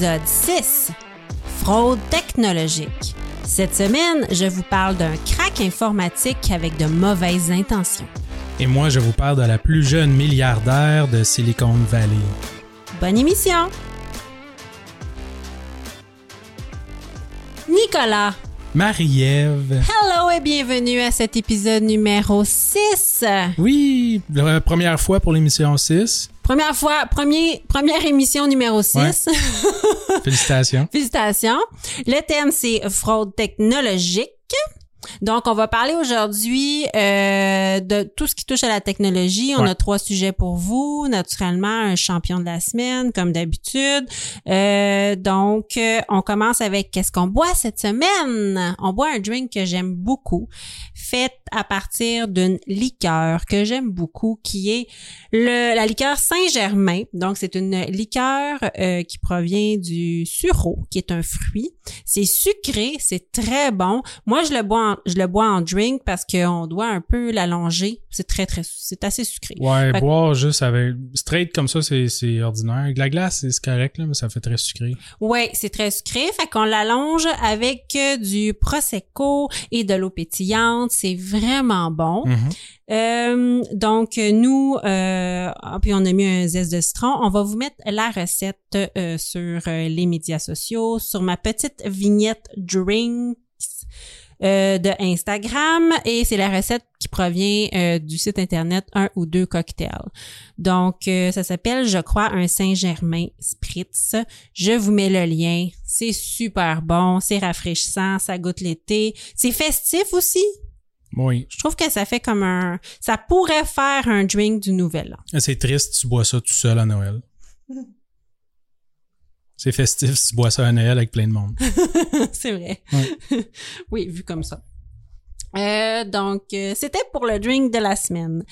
Épisode 6. Fraude technologique. Cette semaine, je vous parle d'un crack informatique avec de mauvaises intentions. Et moi, je vous parle de la plus jeune milliardaire de Silicon Valley. Bonne émission! Nicolas, Marie-Ève. hello et bienvenue à cet épisode numéro 6. Oui, la première fois pour l'émission 6. Première fois, premier, première émission numéro 6. Félicitations. Félicitations. Le thème, c'est fraude technologique. Donc, on va parler aujourd'hui euh, de tout ce qui touche à la technologie. On Ouais. a trois sujets pour vous. Naturellement, un champion de la semaine, comme d'habitude. Euh, donc, euh, on commence avec qu'est-ce qu'on boit cette semaine? On boit un drink que j'aime beaucoup, fait à partir d'une liqueur que j'aime beaucoup, qui est le, la liqueur Saint-Germain. Donc, c'est une liqueur euh, qui provient du sureau, qui est un fruit. C'est sucré, c'est très bon. Moi, je le bois, en, je le bois en drink parce qu'on doit un peu l'allonger. C'est très, très, c'est assez sucré. Ouais, Fait que- boire juste avec straight comme ça, c'est c'est ordinaire. La glace, c'est correct, là, mais ça fait très sucré. Ouais, c'est très sucré. Fait qu'on l'allonge avec euh, du prosecco et de l'eau pétillante. C'est vraiment bon. Mhm. Euh, donc nous, euh, puis on a mis un zeste de citron. On va vous mettre la recette euh, sur euh, les médias sociaux, sur ma petite vignette drinks euh, de Instagram et c'est la recette qui provient euh, du site internet un ou deux cocktails. Donc euh, ça s'appelle, je crois, un Saint-Germain Spritz. Je vous mets le lien. C'est super bon, c'est rafraîchissant, ça goûte l'été, c'est festif aussi. Oui. Je trouve que ça fait comme un... Ça pourrait faire un drink du Nouvel An. C'est triste, tu bois ça tout seul à Noël. C'est festif si tu bois ça à Noël avec plein de monde. c'est vrai. Ouais. oui, vu comme ça. Euh, donc, euh, c'était pour le drink de la semaine.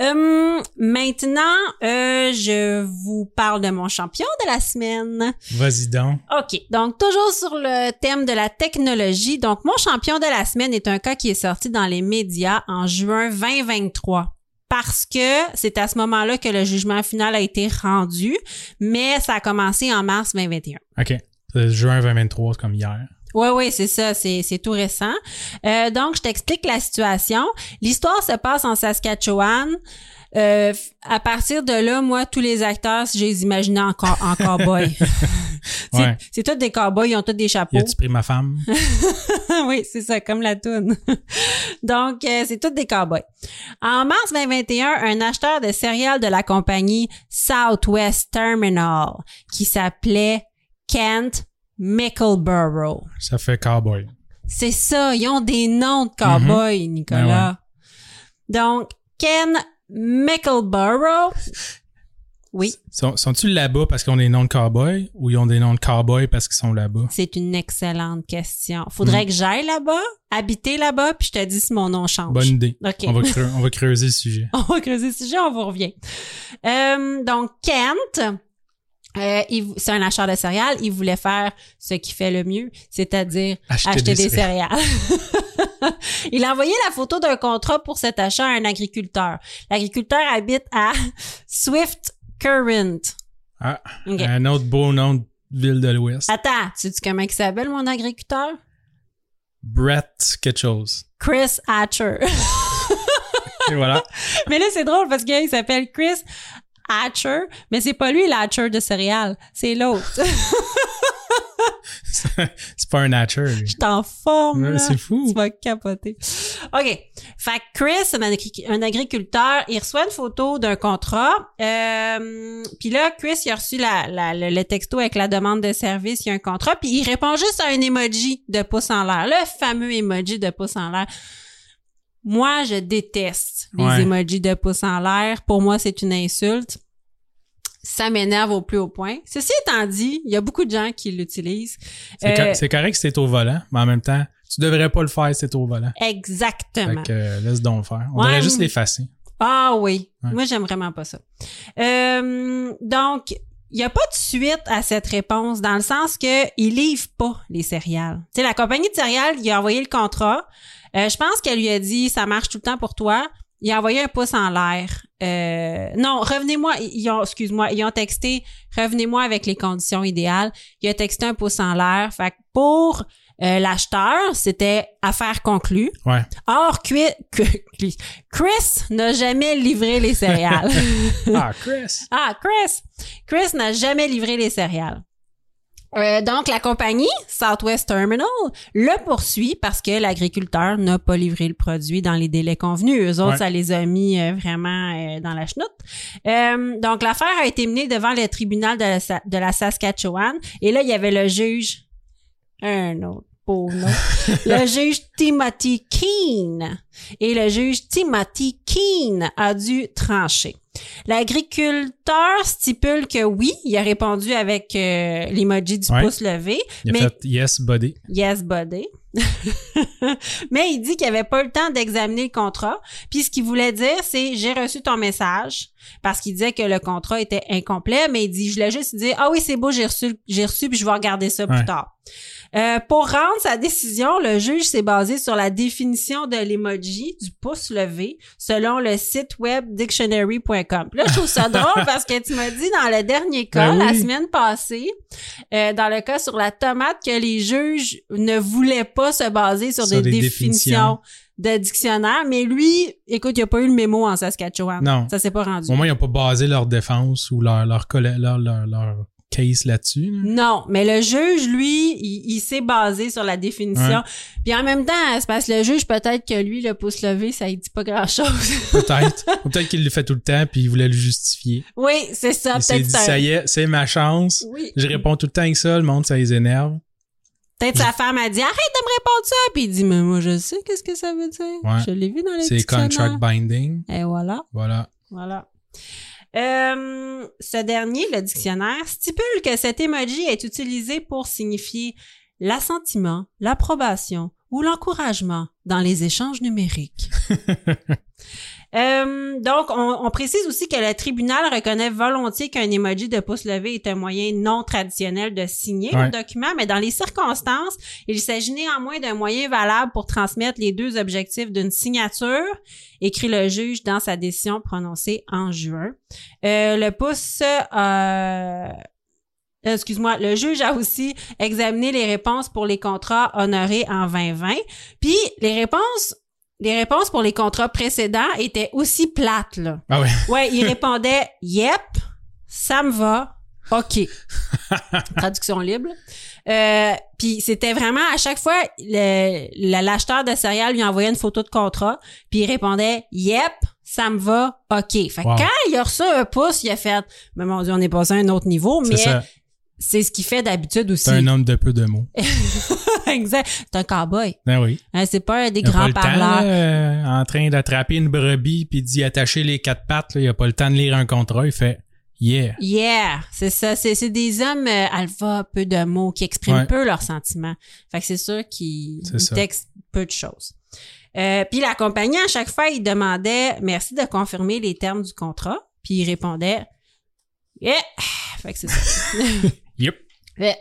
Euh, maintenant, euh, je vous parle de mon champion de la semaine. Vas-y donc. OK. Donc, toujours sur le thème de la technologie. Donc, mon champion de la semaine est un cas qui est sorti dans les médias en juin 2023. Parce que c'est à ce moment-là que le jugement final a été rendu, mais ça a commencé en mars 2021. OK. C'est juin 2023, c'est comme hier. Oui, oui, c'est ça, c'est, c'est tout récent. Euh, donc, je t'explique la situation. L'histoire se passe en Saskatchewan. Euh, à partir de là, moi, tous les acteurs, j'ai les imaginé en, co- en cowboy. c'est, Ouais. tous des cowboys, ils ont tous des Y chapeaux. a-tu pris ma femme? oui, c'est ça, comme la toune. Donc, euh, c'est tous des cowboys. En mars 2021, un acheteur de céréales de la compagnie Southwest Terminal, qui s'appelait Kent Mickleborough. Ça fait cowboy. C'est ça, ils ont des noms de cowboys, Nicolas. Donc, Ken Mickleborough. Oui, Sont- Sont-ils là-bas parce qu'ils ont des noms de cowboy ou ils ont des noms de cowboy parce qu'ils sont là-bas? c'est une excellente question. Faudrait que j'aille là-bas, habiter là-bas, puis je te dis si mon nom change. Bonne idée. OK. On, va creu- on va creuser le sujet. on va creuser ce sujet, on vous revient. Euh, donc, Kent, euh, c'est un acheteur de céréales. Il voulait faire ce qu'il fait le mieux, c'est-à-dire Acheter acheter, des des céréales. il a envoyé la photo d'un contrat pour cet achat à un agriculteur. L'agriculteur habite à Swift Current. Ah, un autre beau nom de ville de l'Ouest. Attends, tu sais comment il s'appelle, mon agriculteur? Brett quelque chose. Chris Hatcher. Et voilà. Mais là, c'est drôle parce qu'il s'appelle Chris Hatcher, mais c'est pas lui l'Hatcher de céréales, c'est l'autre. c'est pas un Hatcher. Je t'en forme. Ouais, c'est fou. Tu vas capoter. OK. Fait que Chris, un, agri- un agriculteur, il reçoit une photo d'un contrat. Euh, puis là, Chris, il a reçu la, la- le, le texto avec la demande de service, il y a un contrat, puis il répond juste à un emoji de pouce en l'air. Le fameux emoji de pouce en l'air. Moi, je déteste les Ouais. emojis de pouce en l'air. Pour moi, c'est une insulte. Ça m'énerve au plus haut point. Ceci étant dit, il y a beaucoup de gens qui l'utilisent. C'est Euh, c'est correct si t'es au volant, mais en même temps, tu devrais pas le faire si t'es au volant. Exactement. Fait que euh, laisse donc le faire. On Ouais, devrait juste l'effacer. Ah oui. Ouais. Moi, j'aime vraiment pas ça. Euh, donc, il n'y a pas de suite à cette réponse dans le sens que il livre pas les céréales. Tu sais, la compagnie de céréales, il a envoyé le contrat. Euh, je pense qu'elle lui a dit ça marche tout le temps pour toi. Il a envoyé un pouce en l'air. Euh, non, revenez-moi. Ils ont, excuse-moi, ils ont texté revenez-moi avec les conditions idéales. Il a texté un pouce en l'air. Fait que pour euh, l'acheteur, c'était affaire conclue. Ouais. Or, Chris n'a jamais livré les céréales. Ah, Chris! ah, Chris! Chris n'a jamais livré les céréales. Euh, donc, la compagnie Southwest Terminal le poursuit parce que l'agriculteur n'a pas livré le produit dans les délais convenus. Eux autres, Ouais. ça les a mis euh, vraiment euh, dans la chenoute. Euh, donc, l'affaire a été menée devant le tribunal de la, de la Saskatchewan. Et là, il y avait le juge... Un autre pauvre nom. le juge Timothy Keane. Et le juge Timothy Keane a dû trancher. L'agriculteur stipule que oui, il a répondu avec euh, l'emoji du Ouais. pouce levé, Il a fait yes, buddy. yes buddy. mais il dit qu'il avait pas le temps d'examiner le contrat. Puis ce qu'il voulait dire, c'est j'ai reçu ton message parce qu'il disait que le contrat était incomplet, mais il dit je voulais juste dire ah oui c'est beau j'ai reçu j'ai reçu puis je vais regarder ça plus tard. Euh, pour rendre sa décision, le juge s'est basé sur la définition de l'emoji du pouce levé selon le site web dictionary.com. Là, je trouve ça drôle parce que tu m'as dit dans le dernier cas, Ben la oui. semaine passée, euh, dans le cas sur la tomate, que les juges ne voulaient pas se baser sur, Sur des, des définitions de dictionnaire. Mais lui, écoute, il n'y a pas eu le mémo en Saskatchewan. Non. Ça s'est pas rendu. Au moins, ils n'ont pas basé leur défense ou leur, leur, leur, leur, leur case là-dessus. là? Non, mais le juge, lui, il, il s'est basé sur la définition. Ouais. Puis en même temps, c'est parce que le juge, peut-être que lui, le pouce levé, ça il dit pas grand-chose. Peut-être. Ou peut-être qu'il le fait tout le temps puis il voulait le justifier. oui, c'est ça. il s'est Peut-être dit, ça. ça y est, c'est ma chance. Oui. Je réponds tout le temps avec ça, le monde, ça les énerve. Peut-être sa femme a dit arrête de me répondre ça. Puis il dit mais moi je sais qu'est-ce que ça veut dire. Ouais. Je l'ai vu dans les C'est contract binding. Et voilà. Voilà. Voilà. Euh, ce dernier, le dictionnaire, stipule que cet emoji est utilisé pour signifier l'assentiment, l'approbation ou l'encouragement dans les échanges numériques. Euh, donc, on, on précise aussi que le tribunal reconnaît volontiers qu'un emoji de pouce levé est un moyen non traditionnel de signer Ouais. un document, mais dans les circonstances, il s'agit néanmoins d'un moyen valable pour transmettre les deux objectifs d'une signature, écrit le juge dans sa décision prononcée en juin. Euh, le pouce... euh, Excuse-moi, le juge a aussi examiné les réponses pour les contrats honorés en 2020. Puis les réponses, les réponses pour les contrats précédents étaient aussi plates là. Ah ouais. Ouais, il répondait Yep, ça me va. OK. Traduction libre. Euh, puis c'était vraiment à chaque fois le- l'acheteur de céréales lui envoyait une photo de contrat, puis il répondait Yep, ça me va. OK. Fait que Wow. quand il a reçu un pouce, il a fait mais mon dieu, on est passé à un autre niveau, mais c'est ce qu'il fait d'habitude aussi. C'est un homme de peu de mots. exact. C'est un cowboy. Ben oui. Hein, c'est pas un des pas grands temps, parleurs. là, euh, en train d'attraper une brebis puis d'y attacher les quatre pattes. Là, il a pas le temps de lire un contrat. Il fait Yeah. Yeah, c'est ça. C'est, c'est des hommes euh, alpha, peu de mots, qui expriment Ouais. peu leurs sentiments. Fait que c'est sûr qu'ils textent peu de choses. Euh, puis la compagnie, à chaque fois, il demandait merci de confirmer les termes du contrat. Puis il répondait Yeah. Fait que c'est ça. Yep. Ouais.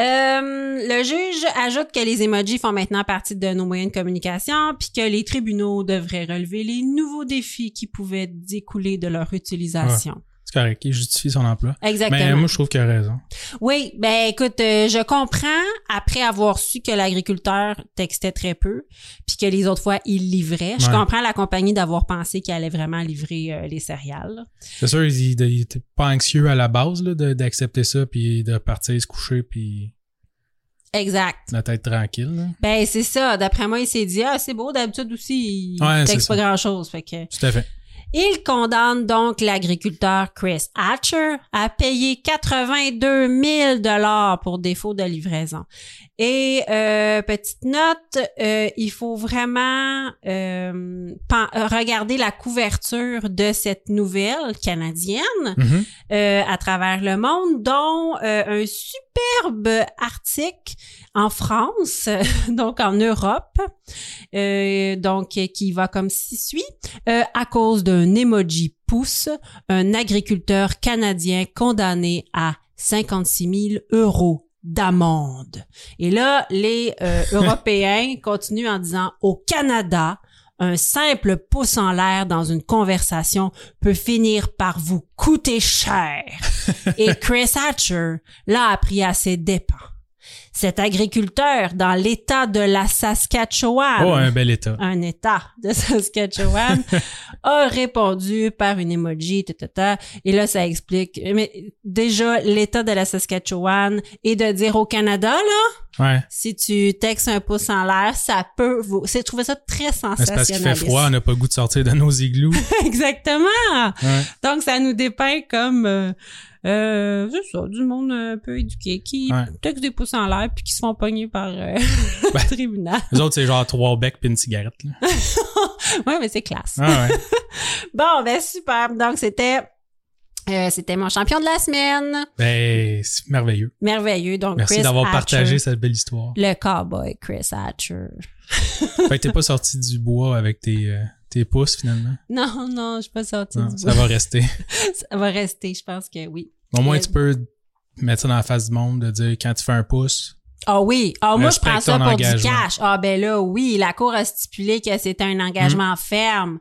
Euh, le juge ajoute que les emojis font maintenant partie de nos moyens de communication, puis que les tribunaux devraient relever les nouveaux défis qui pouvaient découler de leur utilisation. C'est correct, il justifie son emploi. Exactement. Mais moi, je trouve qu'il a raison. Oui, ben écoute, euh, je comprends après avoir su que l'agriculteur textait très peu, puis que les autres fois il livrait. Je Ouais. comprends la compagnie d'avoir pensé qu'il allait vraiment livrer euh, les céréales. C'est sûr, il, il était pas anxieux à la base d'accepter ça, puis de partir se coucher, puis Exact. la tête tranquille. là. Ben c'est ça. D'après moi, il s'est dit ah c'est beau d'habitude aussi il Ouais, texte pas ça. grand chose. Fait que Tout à fait. Il condamne donc l'agriculteur Chris Hatcher à payer 82 000 dollars pour défaut de livraison. Et euh, petite note, euh, il faut vraiment euh, regarder la couverture de cette nouvelle canadienne Mhm. euh, à travers le monde, dont euh, un superbe article en France, donc en Europe, euh, donc qui va comme ci suit. Euh, à cause d'un emoji pouce, un agriculteur canadien condamné à 56 000 euros d'amende. Et là, les euh, Européens continuent en disant au Canada, un simple pouce en l'air dans une conversation peut finir par vous coûter cher. Et Chris Hatcher l'a appris à ses dépens. Cet agriculteur dans l'état de la Saskatchewan, Oh, un bel état. un état de Saskatchewan, a répondu par une emoji, ta, ta, ta. et là, ça explique. Mais déjà, l'état de la Saskatchewan et de dire au Canada, là, Ouais. si tu textes un pouce en l'air, ça peut vous... C'est, je trouvais ça très Mais C'est parce qu'il fait froid, on n'a pas le goût de sortir de nos igloos. Exactement! Ouais. Donc, ça nous dépeint comme... Euh, euh, c'est ça, du monde un peu éduqué qui Ouais. texte des pouces en l'air puis qui se font pogner par euh, Ben. le tribunal. Les autres, c'est genre trois becs puis une cigarette. Là. ouais, mais c'est classe. Ah ouais. Bon, ben super. Donc, c'était... euh, c'était mon champion de la semaine. Ben, c'est merveilleux. Merveilleux. Donc, Merci d'avoir partagé cette belle histoire. Le cowboy Chris Hatcher. Fait que t'es pas sorti du bois avec tes, euh, tes pouces finalement? Non, non, je suis pas sortie Non, du ça bois. va rester. Ça va rester, je pense que oui. Au moins, Euh, tu peux mettre ça dans la face du monde, de dire quand tu fais un pouce. Ah oui. Ah, moi, je prends ça pour engagement. du cash. Ah, ben là, oui, la Cour a stipulé que c'était un engagement ferme.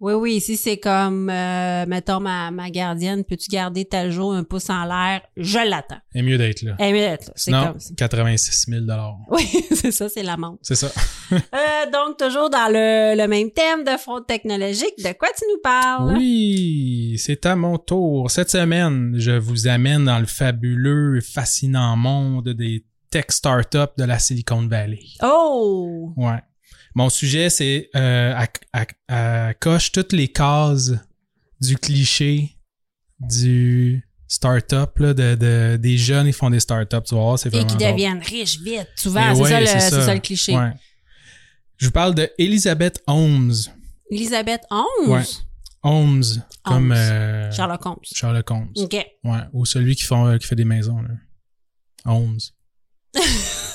Oui, oui, si c'est comme, euh, mettons, ma, ma gardienne, peux-tu garder tel jour un pouce en l'air? Je l'attends. C'est mieux d'être là. Eh, mais là, c'est comme ça. 86 000 Oui, c'est ça, c'est l'amende. C'est ça. Euh, donc, toujours dans le, le même thème de fraude technologique, de quoi tu nous parles? Oui, c'est à mon tour. Cette semaine, je vous amène dans le fabuleux et fascinant monde des tech startups de la Silicon Valley. Oh! Ouais. Mon sujet, c'est euh, à, à- à- coche toutes les cases du cliché du startup là, de, de- des jeunes qui font des startups. Tu voir, c'est Et qui drôle. deviennent riches vite, souvent. Eh c'est ouais, ça, le- c'est c'est ça le cliché. Ouais. Je vous parle de Elizabeth Holmes. Elisabeth XI? Ouais. Holmes, comme Holmes. euh, Sherlock Holmes. Sherlock Holmes. OK. Ouais, ou celui qui, font, qui fait des maisons. Là. Holmes.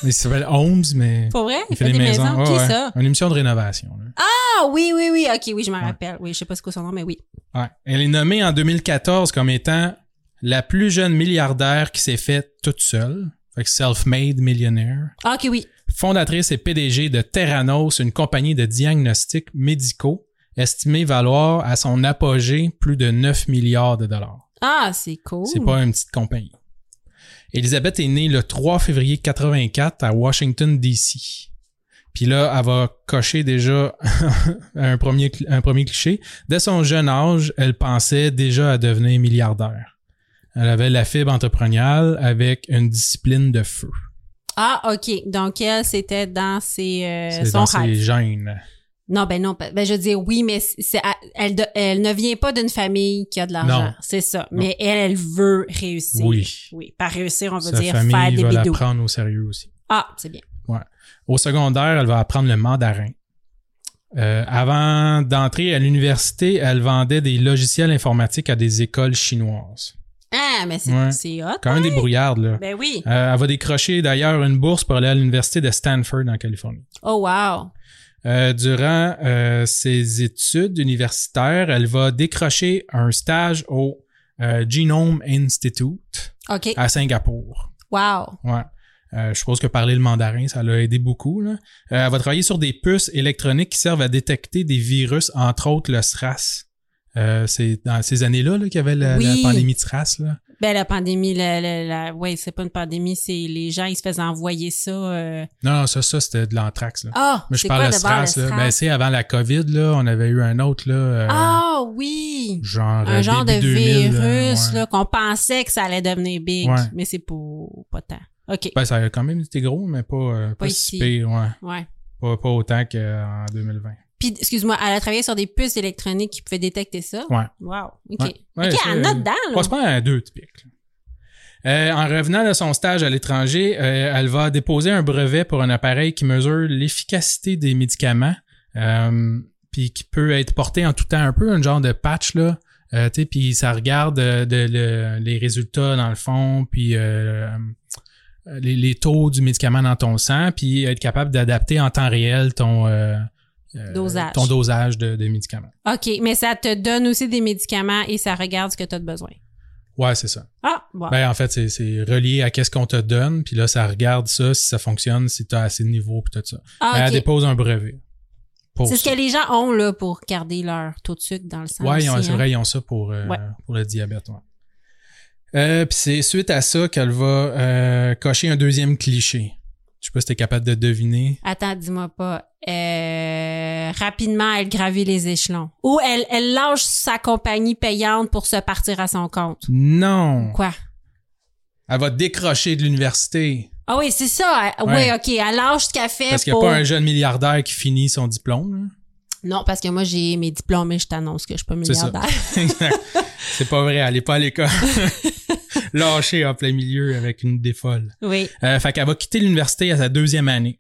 Il s'appelle Holmes, mais Pour vrai? il fait, des, maisons. Qui ouais. ça? Une émission de rénovation. là. Ah oui, oui, oui. OK, oui, je me Ouais. rappelle. Oui, je sais pas ce que son nom, mais oui. Ouais. Elle est nommée en 2014 comme étant la plus jeune milliardaire qui s'est faite toute seule. Fait que self-made millionnaire. Ah, OK, oui. Fondatrice et PDG de Terranos, une compagnie de diagnostics médicaux estimée valoir à son apogée plus de 9 milliards de dollars. Ah, c'est cool. C'est pas une petite compagnie. Elisabeth est née le 3 février 84 à Washington, D.C. Puis là, elle va cocher déjà un, premier, un premier cliché. Dès son jeune âge, elle pensait déjà à devenir milliardaire. Elle avait la fibre entrepreneuriale avec une discipline de feu. Ah, OK. Donc, elle, c'était dans ses, euh, son dans ses gènes. Non, ben non. Ben, je veux dire, oui, mais c'est, elle, elle ne vient pas d'une famille qui a de l'argent. C'est ça. Non. Mais elle, elle veut réussir. Oui. Oui. Par réussir, on veut Sa dire famille faire des va la bidous. prendre au sérieux aussi. Ah, c'est bien. Au secondaire, elle va apprendre le mandarin. Euh, avant d'entrer à l'université, elle vendait des logiciels informatiques à des écoles chinoises. Ah, mais c'est, Ouais. hot. Quand même des brouillardes, là. Ben oui. Euh, elle va décrocher d'ailleurs une bourse pour aller à l'université de Stanford en Californie. Oh, wow. Euh, durant euh, ses études universitaires, elle va décrocher un stage au euh, Genome Institute OK. à Singapour. Wow. Ouais. Euh, je suppose que parler le mandarin, ça l'a aidé beaucoup. Là. Euh, elle va travailler sur des puces électroniques qui servent à détecter des virus, entre autres le SRAS, Euh, c'est dans ces années-là là, qu'il y avait la, Oui. la pandémie de SRAS. Là. Ben la pandémie, la, la, la- ouais, c'est pas une pandémie, c'est les gens ils se faisaient envoyer ça. euh, Non, non, ça, ça c'était de l'anthrax. Là. Ah, Mais je c'est parle quoi de SRAS. là. Ben, c'est avant la COVID, là, on avait eu un autre, là, euh, Ah oui, genre, un euh, genre de début 2000, virus là, ouais. là qu'on pensait que ça allait devenir big, Ouais. mais c'est pas pas tant. Ok, Ben, ça a quand même été gros, mais pas, euh, pas, Pas si pire, ouais. ouais. Pas, pas autant qu'en 2020. Puis excuse-moi, elle a travaillé sur des puces électroniques qui pouvaient détecter ça? Ouais. Wow. Ok. Ouais. Ouais, ok, elle note dedans prend à deux typiques. là. Euh, en revenant de son stage à l'étranger, euh, elle va déposer un brevet pour un appareil qui mesure l'efficacité des médicaments, euh, puis qui peut être porté en tout temps, un peu un genre de patch là. Euh, tu sais, puis ça regarde de, le- les résultats dans le fond, puis les, les taux du médicament dans ton sang, puis être capable d'adapter en temps réel ton euh, Dosage. ton dosage de, de médicaments. Ok, mais ça te donne aussi des médicaments et ça regarde ce que tu as besoin. Ouais, c'est ça. Ah, bon. Ben, en fait, c'est, relié à qu'est-ce qu'on te donne, puis là, ça regarde ça, si ça fonctionne, si tu as assez de niveau, puis tout ça. Ah, Ben. Elle dépose un brevet. C'est ce que les gens ont là pour garder leur taux de sucre dans le sang. Ouais, ils ont- aussi, c'est hein. vrai, ils ont ça pour, euh, Ouais. pour le diabète. Ouais. Euh, puis c'est suite à ça qu'elle va euh, cocher un deuxième cliché. Je sais pas si t'es capable de deviner. Attends, dis-moi pas. Euh, rapidement, elle gravit les échelons. Ou elle, elle lâche sa compagnie payante pour se partir à son compte. Non! Quoi? Elle va décrocher de l'université. Ah oui, c'est ça. Oui, Ouais. OK. Elle lâche ce qu'elle fait Parce qu'il n'y a pour... pas un jeune milliardaire qui finit son diplôme. là. Non, parce que moi, j'ai mes diplômes et je t'annonce que je suis pas milliardaire. C'est pas vrai, elle est pas à l'école. Lâchée en plein milieu avec une défolle. oui. Euh, fait qu'elle va quitter l'université à sa deuxième année.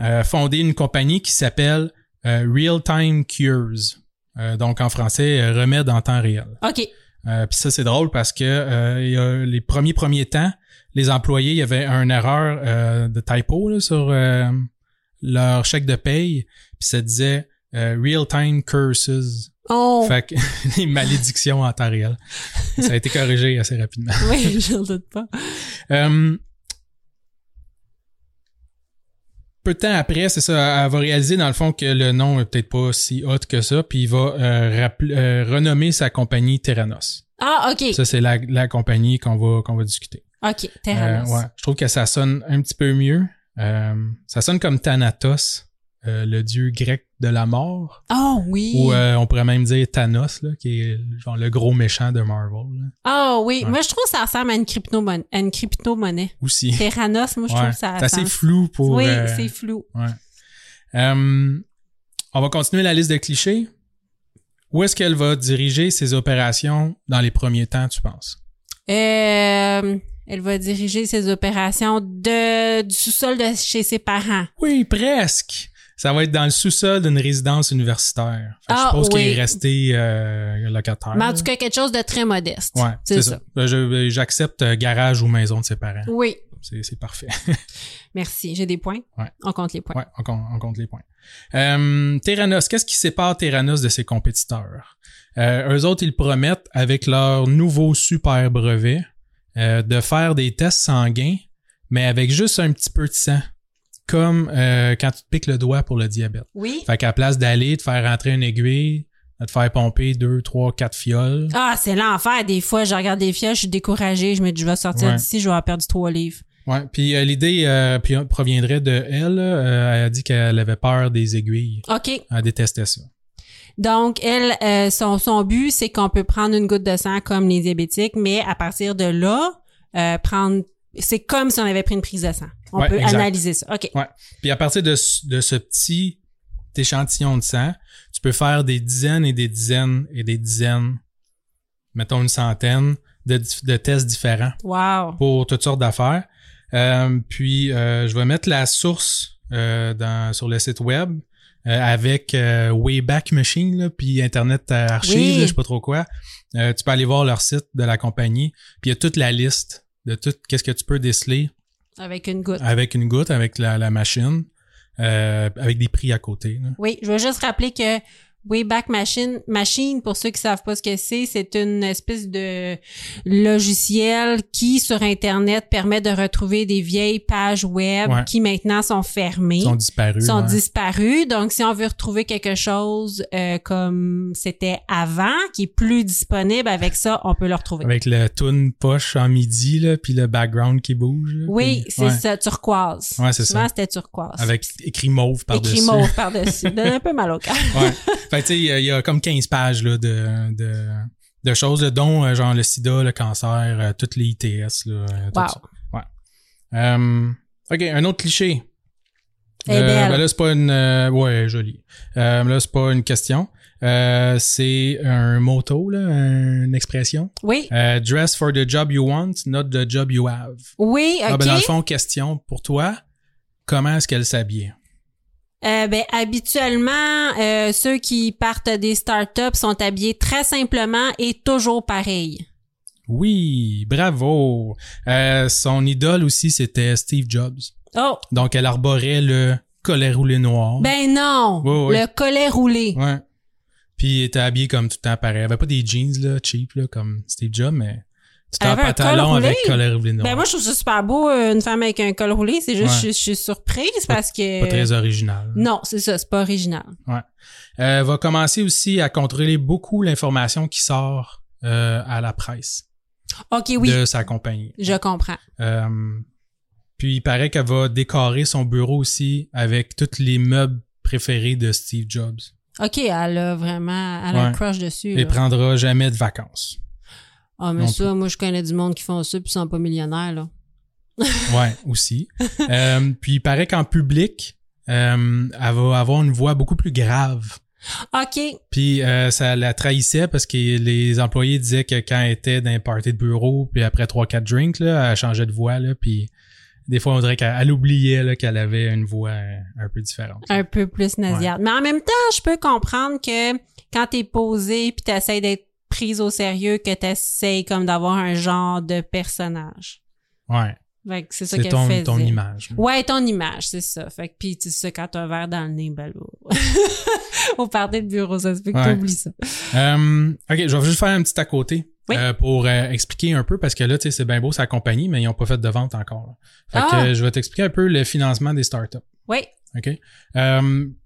Euh, fonder une compagnie qui s'appelle Real Time Cures. Euh, donc en français, euh, remède en temps réel. OK. Euh, Puis ça, c'est drôle parce que euh, il y a les premiers premiers temps, les employés, il y avait une erreur euh, de typo là, sur euh, leur chèque de paye. Puis ça disait euh, Real Time Curses. Oh. Fait que les malédictions en temps réel. Ça a été corrigé assez rapidement. Oui, j'en doute pas. Euh, peu de temps après, c'est ça, elle va réaliser dans le fond que le nom est peut-être pas si hot que ça, puis il va euh, euh, renommer sa compagnie Terranos. Ah, OK. Ça, c'est la, la compagnie qu'on va, qu'on va discuter. OK. Euh, Terranos. ouais, je trouve que ça sonne un petit peu mieux. Euh, ça sonne comme Thanatos, euh, le dieu grec de la mort. Oh oui. Ou euh, on pourrait même dire Thanos, là, qui est genre le gros méchant de Marvel. Ah oui. Ouais. Moi, je trouve que ça ressemble à une crypto-monnaie. Une crypto-monnaie. Aussi. Terranos, moi, je Ouais. trouve que ça C'est assez ressemble. flou pour... Oui, euh, c'est flou. Ouais. On va continuer la liste de clichés. Où est-ce qu'elle va diriger ses opérations dans les premiers temps, tu penses? Euh, elle va diriger ses opérations de, du sous-sol de chez ses parents. Oui, presque. Ça va être dans le sous-sol d'une résidence universitaire. Fait que Ah, je suppose qu'il oui. est resté euh, locataire. Mais en tout cas, quelque chose de très modeste. ouais, c'est ça. Ben, je- J'accepte euh, garage ou maison de ses parents. Oui. C'est parfait. Merci. J'ai des points? Ouais. On compte les points. Ouais, on, compte- on compte les points. Euh, Terranos, qu'est-ce qui sépare Terranos de ses compétiteurs? Euh, eux autres, ils promettent, avec leur nouveau super brevet, euh, de faire des tests sanguins, mais avec juste un petit peu de sang. Comme euh, quand tu te piques le doigt pour le diabète. Oui. Fait qu'à la place d'aller te faire rentrer une aiguille, de te faire pomper deux, trois, quatre fioles. Ah, c'est l'enfer. Des fois, je regarde des fiches, je suis découragée. Je me dis, je vais sortir Ouais. d'ici, je vais avoir perdu trois livres. Ouais. Puis euh, l'idée euh, puis, proviendrait de elle. euh, elle a dit qu'elle avait peur des aiguilles. OK. Elle détestait ça. Donc, elle, son, son but, c'est qu'on peut prendre une goutte de sang comme les diabétiques, mais à partir de là, prendre... C'est comme si on avait pris une prise de sang. On Ouais, peut exact. analyser ça. OK. Puis à partir de, ce- de ce petit échantillon de sang, tu peux faire des dizaines et des dizaines et des dizaines, mettons une centaine, de, de tests différents Wow. pour toutes sortes d'affaires. Euh, puis euh, je vais mettre la source euh, dans, sur le site web avec Wayback Machine, là, puis Internet Archive, Oui. là, je sais pas trop quoi. Tu peux aller voir leur site de la compagnie, puis il y a toute la liste de tout qu'est-ce que tu peux déceler Avec une goutte. avec une goutte, avec la, la machine, euh, avec des prix à côté. là. Oui, je veux juste rappeler que Wayback Machine, Machine, pour ceux qui savent pas ce que c'est, c'est une espèce de logiciel qui, sur Internet, permet de retrouver des vieilles pages web Ouais. qui maintenant sont fermées. Sont disparus. sont ouais. disparus. Donc, si on veut retrouver quelque chose euh, comme c'était avant, qui est plus disponible, avec ça, on peut le retrouver. Avec le tune poche en midi, là, puis le background qui bouge. là, Oui, puis- c'est ouais. ça, turquoise. Ouais, c'est Souvent, ça. c'était turquoise. Avec écrit mauve par-dessus. Écrit mauve par-dessus. Donne un peu mal au cœur. Fait tu sais, il y a- il y, a comme 15 pages là, de, de, de choses, dont euh, genre le sida, le cancer, euh, toutes les ITS. Là, euh, tout Wow. ça. Ouais. Euh, OK, un autre cliché. Est belle. ben là, c'est pas une... euh, ouais, joli. Euh, là, c'est pas une question. Euh, c'est un motto, là, une expression. Oui, Euh, dress for the job you want, not the job you have. oui, OK. Ah, ben, dans le fond, question pour toi. Comment est-ce qu'elle s'habille? Euh, ben, habituellement, euh, ceux qui partent des startups sont habillés très simplement et toujours pareil. Oui, bravo. Euh, son idole aussi, c'était Steve Jobs. Oh, Donc, elle arborait le collet roulé noir. ben non, Oui, oui. le collet roulé. Ouais. Puis, il était habillé comme tout le temps pareil. Il avait pas des jeans, là, cheap, là, comme Steve Jobs, mais avait un pantalon col roulé? avec collet roulé noir. Ben moi, je trouve ça super beau, euh, une femme avec un col roulé. C'est juste, Ouais. je, je suis surprise parce que... Pas très original. Non, c'est ça, c'est pas original. Ouais. Elle va commencer aussi à contrôler beaucoup l'information qui sort euh, à la presse OK, oui, de sa compagnie. je comprends. Euh, puis il paraît qu'elle va décorer son bureau aussi avec tous les meubles préférés de Steve Jobs. OK, elle a vraiment... Elle a un crush dessus. Et là. prendra jamais de vacances. Ah, mais ça, moi, je connais du monde qui font ça puis ils sont pas millionnaires, là. Ouais, aussi. Euh, puis il paraît qu'en public, euh, elle va avoir une voix beaucoup plus grave. OK, Puis euh, ça la trahissait parce que les employés disaient que quand elle était dans un party de bureau, puis après trois quatre drinks, là, elle changeait de voix, là, puis des fois on dirait qu'elle elle oubliait là, qu'elle avait une voix un peu différente. un peu plus nasillarde. Mais en même temps, je peux comprendre que quand t'es posé puis t'essayes d'être prise au sérieux, que t'essayes comme d'avoir un genre de personnage. Ouais, Fait que c'est ça qu'elle ton, faisait. ton image. Ouais, ton image, c'est ça. Fait que pis tu sais, quand t'as un verre dans le nez, ben là, au party de bureau, ça se fait que Ouais. t'oublies ça. Euh, ok, je vais juste faire un petit à côté Oui. euh, pour euh, expliquer un peu parce que là, tu sais, c'est bien beau sa compagnie, mais ils n'ont pas fait de vente encore. là. Fait Ah! que euh, je vais t'expliquer un peu le financement des startups. Oui. OK?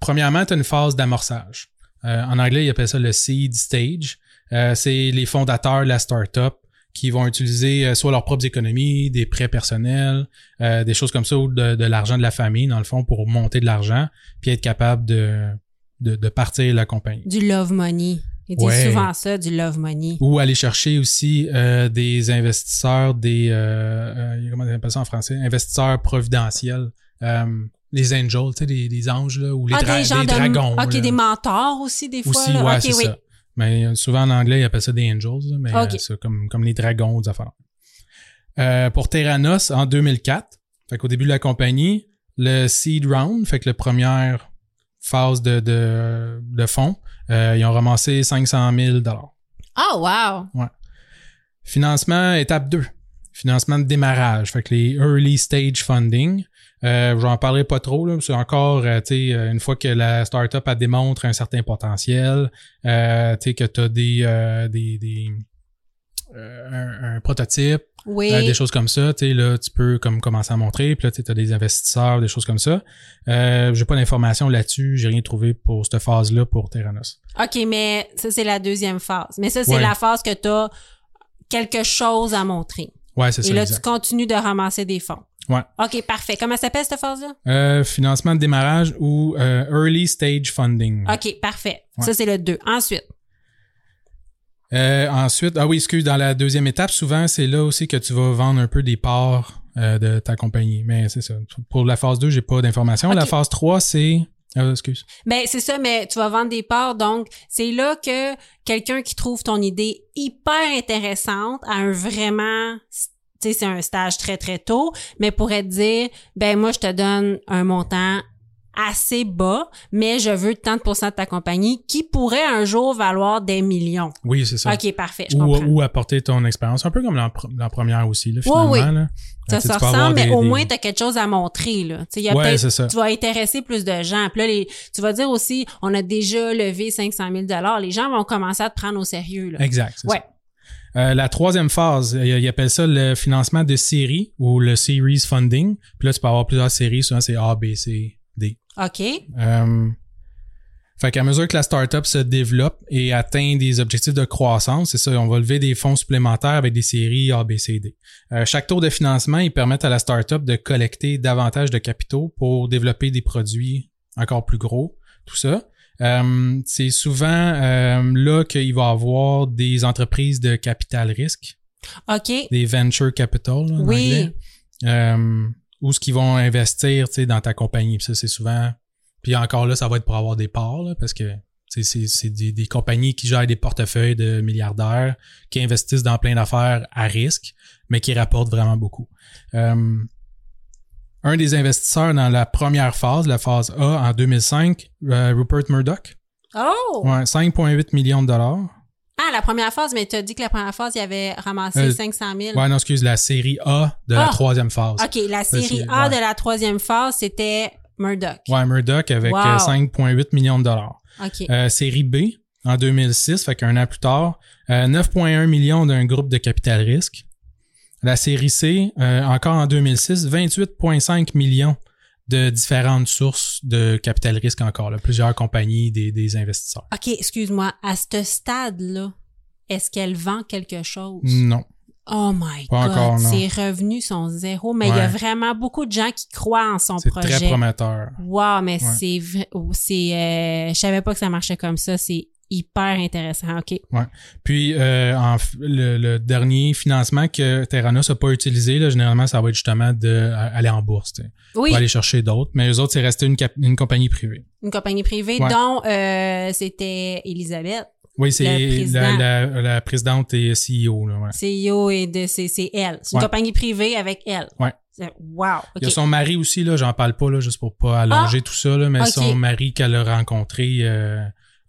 Premièrement, tu as une phase d'amorçage. En anglais, ils appellent ça le seed stage. Euh, c'est les fondateurs de la startup qui vont utiliser euh, soit leurs propres économies, des prêts personnels, euh, des choses comme ça, ou de, de l'argent de la famille, dans le fond, pour monter de l'argent, puis être capable de, de, de partir la compagnie. Du love money. Ils disent Ouais. souvent ça, du love money. Ou aller chercher aussi euh, des investisseurs, des euh, euh, comment on appelle ça en français, investisseurs providentiels, euh, les angels, tu sais, les, les anges là, ou les, ah, dra- des des de... dragons. OK, là. des mentors aussi, des fois. Aussi, là. ouais, OK, c'est oui. ça. Mais euh, souvent en anglais, ils appellent ça des angels, mais Ok. euh, c'est comme, comme les dragons, des affaires. Euh, pour Terranos, en 2004, fait qu'au début de la compagnie, le seed round, fait que la première phase de, de, de fonds, euh, ils ont ramassé 500 000 Oh, wow. Financement étape 2. Financement de démarrage. Fait que les early stage funding. Euh, j'en parlerai pas trop, là. C'est encore, euh, tu sais, euh, une fois que la startup elle démontre un certain potentiel, euh, tu sais, que tu as des, euh, des, des euh, un, un prototype, Oui. des choses comme ça, tu sais, là, tu peux comme commencer à montrer, puis là, tu as des investisseurs, des choses comme ça. Euh, j'ai pas d'informations là-dessus, j'ai rien trouvé pour cette phase-là pour Terranos. OK, mais ça, c'est la deuxième phase. Mais ça, c'est Ouais. la phase que tu as quelque chose à montrer. Ouais, c'est Et ça. là, exact. tu continues de ramasser des fonds. Ouais. OK, parfait. Comment s'appelle cette phase-là? Euh, financement de démarrage ou euh, early stage funding. OK, parfait. Ouais. Ça, c'est le 2. Ensuite? Euh, ensuite, ah oui, excuse, dans la deuxième étape, souvent, c'est là aussi que tu vas vendre un peu des parts de ta compagnie. Mais c'est ça. Pour la phase 2, j'ai pas d'informations. La phase 3, c'est... Ah, excuse. Ben, c'est ça, mais tu vas vendre des parts. Donc, c'est là que quelqu'un qui trouve ton idée hyper intéressante à un vraiment, tu sais, c'est un stage très, très tôt, mais pourrait te dire, ben, moi, je te donne un montant assez bas, mais je veux tant de pourcents de ta compagnie qui pourrait un jour valoir des millions. Oui, c'est ça. OK, parfait, je ou, comprends. ou apporter ton expérience. Un peu comme l'an première aussi, là, finalement. oui. Là. ça se ressemble, mais des- au des- moins, tu as quelque chose à montrer. Là. Y a Ouais, ça. Tu vas intéresser plus de gens. Puis là, les, tu vas dire aussi, on a déjà levé 500 000 Les gens vont commencer à te prendre au sérieux. Là. Exact. Ouais. ça. Euh, la troisième phase, ils ils appellent ça le financement de série ou le series funding. Puis là, tu peux avoir plusieurs séries. Souvent, c'est A, B, C, D. OK. Euh, fait qu'à mesure que la startup se développe et atteint des objectifs de croissance, c'est ça, on va lever des fonds supplémentaires avec des séries A, B, C, D. Euh, chaque tour de financement, ils permettent à la startup de collecter davantage de capitaux pour développer des produits encore plus gros, tout ça. Euh, c'est souvent euh, là qu'il va y avoir des entreprises de capital risque, OK. des venture capital là, Oui. euh, où ce qu'ils vont investir tu sais, dans ta compagnie. Puis ça, c'est souvent. Puis encore là, ça va être pour avoir des parts, là, parce que c'est des, des compagnies qui gèrent des portefeuilles de milliardaires, qui investissent dans plein d'affaires à risque, mais qui rapportent vraiment beaucoup. Euh, un des investisseurs dans la première phase, la phase A en 2005, euh, Rupert Murdoch, Oh! ouais, 5,8 millions de dollars. Ah, la première phase, mais tu as dit que la première phase, il avait ramassé Euh, 500 000. Ouais, non, excuse, la série A de la Ah! troisième phase. OK, la série A ouais. de la troisième phase, c'était Murdoch. Ouais, Murdoch avec Wow. euh, 5,8 millions de dollars. OK. Euh, série B en 2006, fait qu'un an plus tard, euh, 9,1 millions d'un groupe de capital risque. La série C, euh, encore en 2006, 28,5 millions de différentes sources de capital risque encore, là, plusieurs compagnies, des, des investisseurs. OK, excuse-moi. À ce stade-là, est-ce qu'elle vend quelque chose? Non. Oh my Pas God. encore, non. Ses revenus sont zéro, mais il y a vraiment beaucoup de gens qui croient en son C'est projet. très prometteur. Wow, mais Ouais. c'est c'est, euh, je savais pas que ça marchait comme ça. C'est hyper intéressant. OK. Puis euh, en le, le dernier financement que Terranos n'a pas utilisé, là, généralement, ça va être justement d'aller en bourse. Oui, Pour aller chercher d'autres. Mais eux autres, c'est resté une, compagnie privée. une compagnie privée Ouais. dont euh, c'était Elisabeth, Oui, c'est la, la, la présidente et CEO. Là, ouais. CEO et de c'est c'est elle. C'est une Ouais. compagnie privée avec elle. Ouais. Wow. Il y a son mari aussi, là, j'en parle pas là, juste pour pas allonger tout ça, là, mais son mari qu'elle a rencontré euh,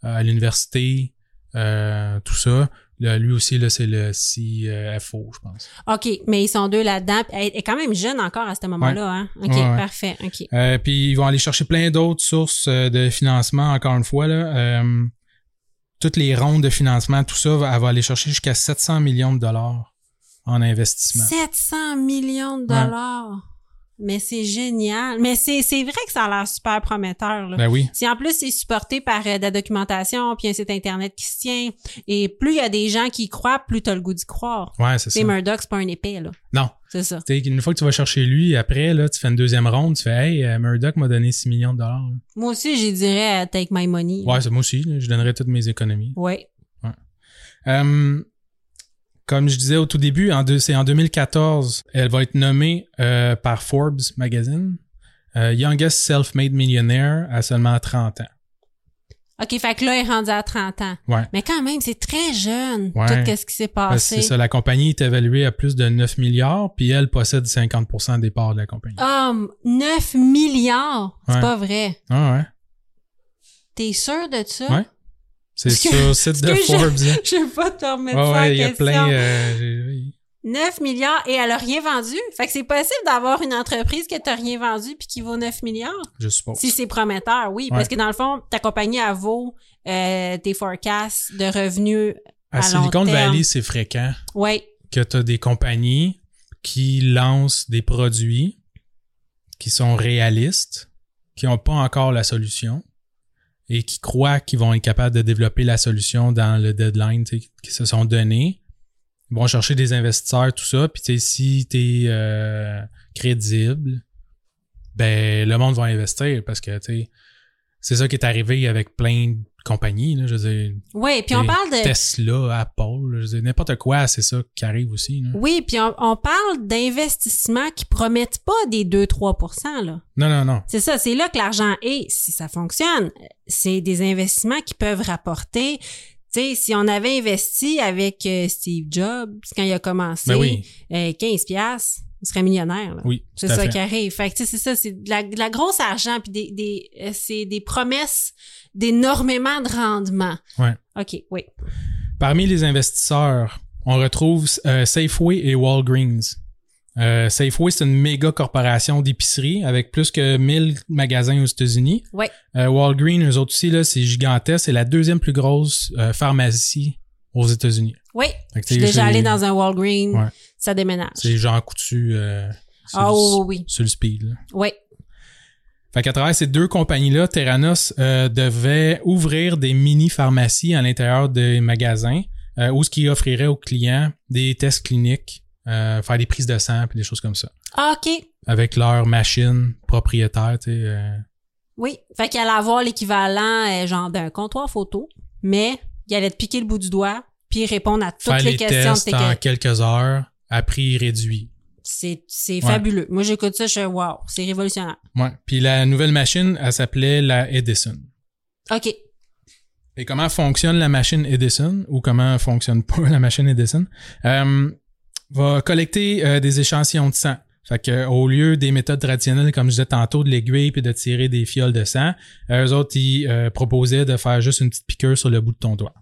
à l'université, euh, tout ça. Là, lui aussi, là, c'est le CFO, je pense. OK, mais ils sont deux là-dedans. Elle est quand même jeune encore à ce moment-là, hein? OK, Ouais, ouais. parfait. OK. Euh, puis ils vont aller chercher plein d'autres sources euh, de financement, encore une fois. Là, Euh, toutes les rondes de financement, tout ça, elle va aller chercher jusqu'à 700 millions de dollars en investissement. 700 millions de dollars? Mais c'est génial. Mais c'est c'est vrai que ça a l'air super prometteur. Là. Ben oui. Si en plus c'est supporté par euh, de la documentation, puis un site internet qui se tient, et plus il y a des gens qui y croient, plus t'as le goût d'y croire. Ouais, c'est ça. Murdoch, c'est pas un épée, là. Non. C'est ça. Une fois que tu vas chercher lui, après, là, tu fais une deuxième ronde, tu fais Hey, euh, Murdoch m'a donné 6 millions de dollars. là. Moi aussi, j'y dirais euh, take my money. Ouais, c'est moi aussi, là, je donnerais toutes mes économies. Ouais. Euh, comme je disais au tout début, en c'est en 2014, elle va être nommée euh, par Forbes Magazine euh, Youngest Self-Made Millionaire à seulement 30 ans. OK, fait que là, il est rendu à 30 ans. Ouais. Mais quand même, c'est très jeune, Ouais. tout ce qui s'est passé. C'est ça, la compagnie est évaluée à plus de 9 milliards, puis elle possède 50% des parts de la compagnie. Oh, 9 milliards! C'est Ouais. pas vrai. Ah ouais. T'es sûr de ça? Ouais. C'est sur le site de je- Forbes. là. Je vais pas te remettre ça ouais, y a plein. euh, j'ai- 9 milliards et elle a rien vendu. Fait que c'est possible d'avoir une entreprise que t'as rien vendu puis qui vaut 9 milliards? je suppose. Si c'est prometteur, oui. Ouais. Parce que dans le fond, ta compagnie, elle vaut euh, tes forecasts de revenus. à à long Silicon terme. Valley, c'est fréquent. Oui. que tu as des compagnies qui lancent des produits qui sont réalistes, qui n'ont pas encore la solution et qui croient qu'ils vont être capables de développer la solution dans le deadline tu sais, qui se sont donnés. Ils vont chercher des investisseurs, tout ça. Puis si tu es crédible, ben le monde va investir parce que c'est ça qui est arrivé avec plein compagnies. Là, je veux dire, Oui, puis on parle de... Tesla, Apple, je veux dire, n'importe quoi, c'est ça qui arrive aussi. Là. Oui, puis on, on parle d'investissements qui promettent pas des 2-3% là. Non, non, non. C'est ça, c'est là que l'argent est. Si ça fonctionne, c'est des investissements qui peuvent rapporter. Tu sais, si on avait investi avec euh, Steve Jobs quand il a commencé, Ben oui. euh, 15 piastres, on serait millionnaire. Là. Oui, C'est ça fait. qui arrive. Fait que, tu sais, c'est ça, c'est de la, de la grosse argent, puis des, des, euh, c'est des promesses d'énormément de rendement. Ouais. OK, oui. Parmi les investisseurs, on retrouve euh, Safeway et Walgreens. Euh, Safeway, c'est une méga corporation d'épicerie avec plus que 1000 magasins aux États-Unis. Ouais. Euh, Walgreens, eux autres aussi, là, c'est gigantesque. C'est la deuxième plus grosse pharmacie aux États-Unis. Oui. Je suis déjà allé dans un Walgreens. Ouais. Ça déménage. C'est Jean Coutu euh, sur, Ah le, oui, oui, sur le speed. Là. oui. Fait qu'à travers ces deux compagnies-là, Terranos euh, devait ouvrir des mini-pharmacies à l'intérieur des magasins euh, où ce qui offrirait aux clients des tests cliniques, euh, faire des prises de sang et des choses comme ça. Ah, OK. Avec leur machine propriétaire, tu sais. euh, Oui. Fait qu'il allait avoir l'équivalent, euh, genre, d'un comptoir photo, mais il allait te piquer le bout du doigt, puis répondre à toutes faire les, les questions de tes en que- quelques heures à prix réduit. C'est, Ouais. fabuleux. Moi, j'écoute ça, je fais wow, c'est révolutionnaire. Ouais. Puis la nouvelle machine, elle s'appelait la Edison. OK. Et comment fonctionne la machine Edison ou comment fonctionne pas la machine Edison? Euh, va collecter euh, des échantillons de sang. Fait que au lieu des méthodes traditionnelles, comme je disais tantôt, de l'aiguille puis de tirer des fioles de sang, eux autres, ils euh, proposaient de faire juste une petite piqûre sur le bout de ton doigt.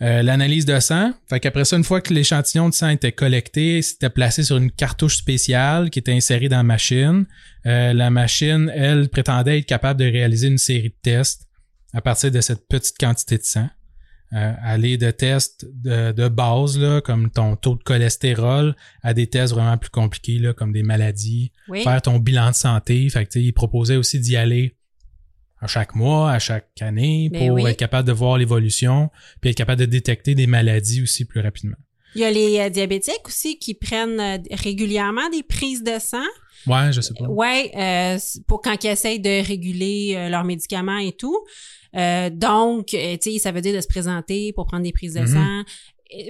Euh, L'analyse de sang, fait qu'après ça, une fois que l'échantillon de sang était collecté, c'était placé sur une cartouche spéciale qui était insérée dans la machine. Euh, la machine, elle, prétendait être capable de réaliser une série de tests à partir de cette petite quantité de sang. Euh, aller de tests de, de base, là, comme ton taux de cholestérol, à des tests vraiment plus compliqués, là, comme des maladies, Oui. faire ton bilan de santé. Fait que, tu sais, il proposait aussi d'y aller à chaque mois, à chaque année, Ben pour oui. être capable de voir l'évolution, puis être capable de détecter des maladies aussi plus rapidement. Il y a les euh, diabétiques aussi qui prennent euh, régulièrement des prises de sang. Ouais, je sais pas. Ouais, euh, pour quand ils essayent de réguler euh, leurs médicaments et tout. Euh, donc, euh, tu sais, ça veut dire de se présenter pour prendre des prises de Mhm. sang.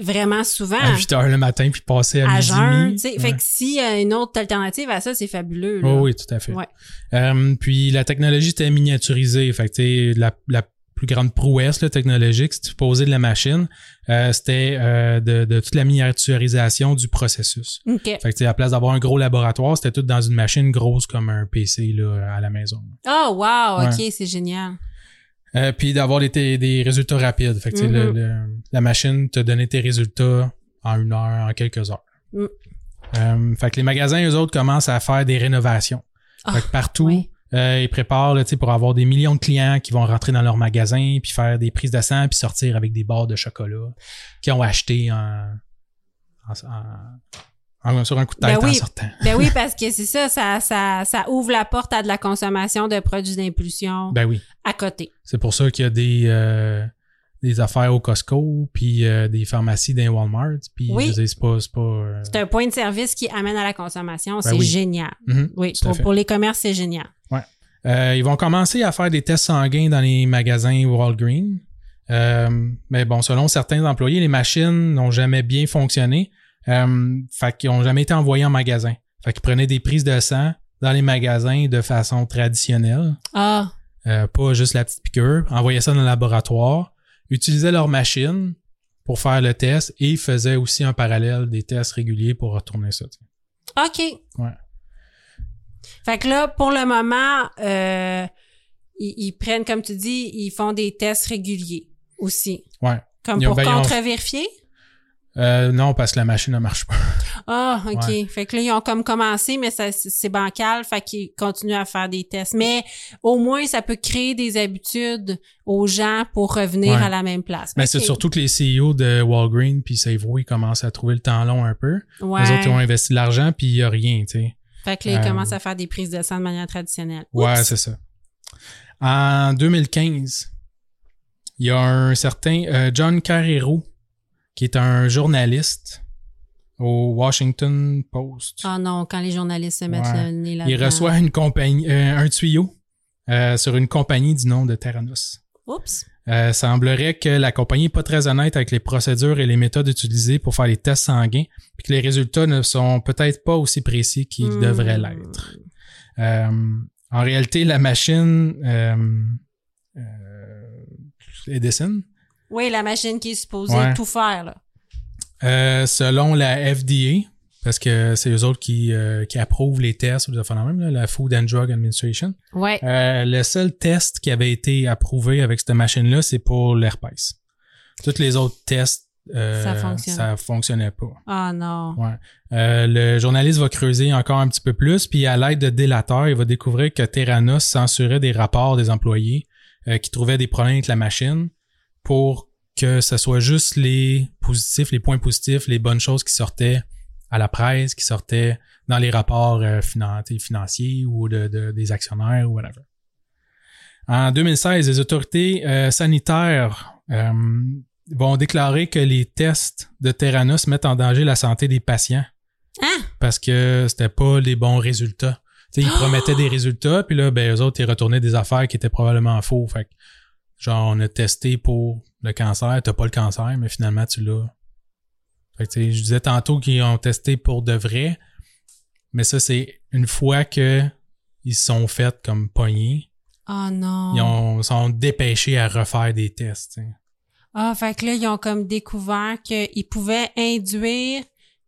Vraiment souvent. À 8 heures le matin, puis passer à, à jeun. Ouais. Fait que s'il y a une autre alternative à ça, c'est fabuleux. là. Oh oui, tout à fait. Ouais. Euh, puis la technologie était miniaturisée. Fait que la, la plus grande prouesse là, technologique, si tu posais de la machine, euh, c'était euh, de, de toute la miniaturisation du processus. Fait que à la place d'avoir un gros laboratoire, c'était tout dans une machine grosse comme un PC là, à la maison. Oh, wow, Ouais. OK, c'est génial. Euh, puis d'avoir des, des- résultats rapides. Fait que le- Mhm. le- la machine te donnait tes résultats en une heure, en quelques heures. Mm. Euh, fait que les magasins, eux autres, commencent à faire des rénovations. Ah, fait que partout, oui. euh, ils préparent là, pour avoir des millions de clients qui vont rentrer dans leur magasin, puis faire des prises de sang, puis sortir avec des barres de chocolat qu'ils ont acheté en, en- en- en- sur un coup de tête Ben oui. en sortant. Ben oui, parce que c'est ça, ça, ça, ça ouvre la porte à de la consommation de produits d'impulsion Ben oui. à côté. C'est pour ça qu'il y a des, euh, des affaires au Costco, puis euh, des pharmacies dans Walmart. Puis Oui. c'est pas... C'est pas euh, C'est un point de service qui amène à la consommation. c'est oui. génial. mhm, Oui, pour, pour les commerces, c'est génial. Euh, ils vont commencer à faire des tests sanguins dans les magasins Walgreens. Mais bon, selon certains employés, les machines n'ont jamais bien fonctionné. Euh, fait qu'ils n'ont jamais été envoyés en magasin. Fait qu'ils prenaient des prises de sang dans les magasins de façon traditionnelle. Ah, Euh, pas juste la petite piqûre. Envoyaient ça dans le laboratoire. Utilisaient leur machine pour faire le test et faisaient aussi en parallèle des tests réguliers pour retourner ça. OK. Ouais. Fait que là, pour le moment, euh, ils, ils prennent, comme tu dis, ils font des tests réguliers aussi. Ouais. Comme Ils pour contre-vérifier? Euh, non, parce que la machine ne marche pas. Ah, OK. Ouais. Fait que là, ils ont comme commencé, mais ça, c'est bancal, fait qu'ils continuent à faire des tests. Mais au moins, ça peut créer des habitudes aux gens pour revenir Ouais. à la même place. Mais c'est surtout que les CEO de Walgreens puis Safeway commencent à trouver le temps long un peu. Ouais. Les autres, ils ont investi de l'argent puis il y a rien, tu sais. Fait que là, ils Euh, commencent à faire des prises de sang de manière traditionnelle. Ouais, Oups. c'est ça. En 2015, il y a un certain euh, John Carrero qui est un journaliste au Washington Post. Ah non, quand les journalistes se mettent Ouais. le nez là-dedans. il reçoit une compagnie, euh, un tuyau euh, sur une compagnie du nom de Terranos. Oups. Euh, semblerait que la compagnie n'est pas très honnête avec les procédures et les méthodes utilisées pour faire les tests sanguins, puis que les résultats ne sont peut-être pas aussi précis qu'ils Hmm. devraient l'être. Euh, en réalité, la machine Edison, Oui, la machine qui est supposée Ouais. tout faire, là. euh, selon la FDA, Parce que c'est eux autres qui, euh, qui approuvent les tests ou affaires de même, là, la Food and Drug Administration. Ouais. Euh, le seul test qui avait été approuvé avec cette machine-là, c'est pour l'herpès. Tous les autres tests, euh, Ça fonctionne. ça fonctionnait pas. Ah non. Ouais. Euh, le journaliste va creuser encore un petit peu plus, puis à l'aide de délateurs, il va découvrir que Theranos censurait des rapports des employés euh, qui trouvaient des problèmes avec la machine pour que ce soit juste les positifs, les points positifs, les bonnes choses qui sortaient à la presse, qui sortaient dans les rapports euh, finan- financiers ou de, de- des actionnaires ou whatever. En 2016, les autorités euh, sanitaires euh, vont déclarer que les tests de Theranos mettent en danger la santé des patients Hein? parce que c'était pas les bons résultats. Ils promettaient des résultats, puis là, ben, eux autres, ils retournaient des affaires qui étaient probablement faux. Fait genre, on a testé pour le cancer, t'as pas le cancer, mais finalement, tu l'as. Fait que, tu sais, je disais tantôt qu'ils ont testé pour de vrai, mais ça, c'est une fois que ils sont faits comme pognés, Oh non. ils ont, sont dépêchés à refaire des tests. Ah, fait que là, ils ont comme découvert qu'ils pouvaient induire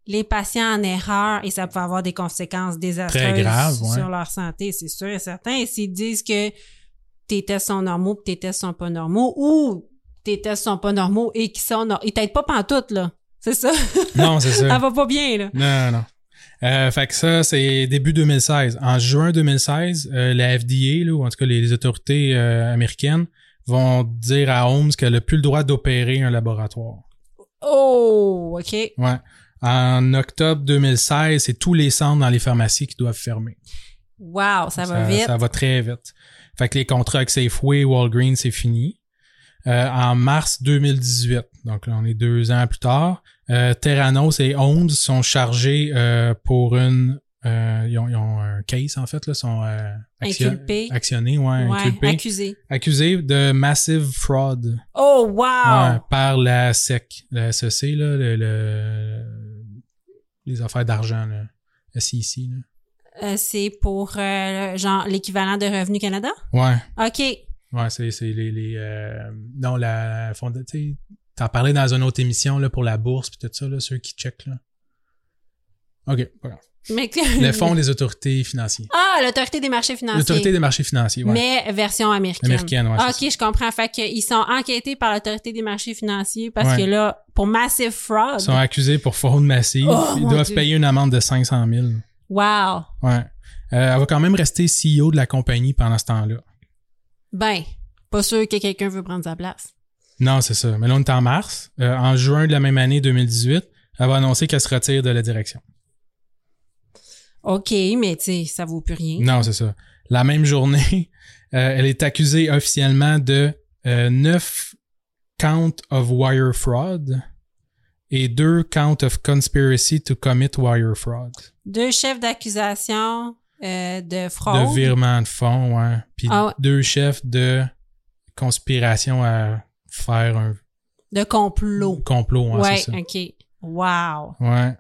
les patients en erreur et ça pouvait avoir des conséquences désastreuses Très graves, ouais. sur leur santé, c'est sûr et certain. Et s'ils disent que tes tests sont normaux pis tes tests sont pas normaux ou tes tests sont pas normaux et qui sont nor- ils t'aident pas pantoute, là. C'est ça? Non, c'est ça. Elle va pas bien, là. Non, non. Euh, fait que ça, c'est début 2016. En juin 2016, euh, la FDA, là, ou en tout cas les, les autorités euh, américaines, vont dire à Holmes qu'elle n'a plus le droit d'opérer un laboratoire. Oh, OK. Ouais. En octobre 2016, c'est tous les centres dans les pharmacies qui doivent fermer. Wow, ça va ça, vite. ça va très vite. Fait que les contrats avec Safeway, Walgreens, c'est fini. Euh, en mars 2018, donc là, on est deux ans plus tard, euh, Terranos et Ondes sont chargés euh, pour une... euh, ils, ont, ils ont un case, en fait, là, sont euh, action- actionnés, ouais, Ouais, inculpés, accusé. accusés de massive fraud Oh, wow! ouais, par la SEC, la SEC, là, le, le- les affaires d'argent, là, SEC. Là. Euh, c'est pour, euh, genre, l'équivalent de Revenu Canada? Ouais. OK. Ouais, c'est, c'est les, les euh, non la fonda- tu sais, t'en parlais dans une autre émission là pour la bourse puis tout ça là, ceux qui checkent là. Ok. Mais Le fonds des autorités financières. Ah, l'autorité des marchés financiers. L'autorité des marchés financiers, ouais. Mais version américaine. Américaine, c'est ok, je comprends. Fait qu'ils sont enquêtés par l'autorité des marchés financiers parce Ouais. que là, pour massive fraud. Ils sont accusés pour fraude massive. Oh, Ils doivent Dieu. payer une amende de 500 000. Wow. Ouais. Euh, elle va quand même rester CEO de la compagnie pendant ce temps-là. Ben, pas sûr que quelqu'un veut prendre sa place. Non, c'est ça. Mais là, on est en mars. Euh, en juin de la même année 2018, elle va annoncer qu'elle se retire de la direction. OK, mais tu sais, ça vaut plus rien. Non, c'est ça. La même journée, euh, elle est accusée officiellement de 9 counts of wire fraud et 2 counts of conspiracy to commit wire fraud. Deux chefs d'accusation euh, de fraude. De virement de fonds, ouais. Puis Ah deux chefs de conspiration à faire un De complot. complot, ouais, ouais, c'est ça. OK. Wow. Ouais.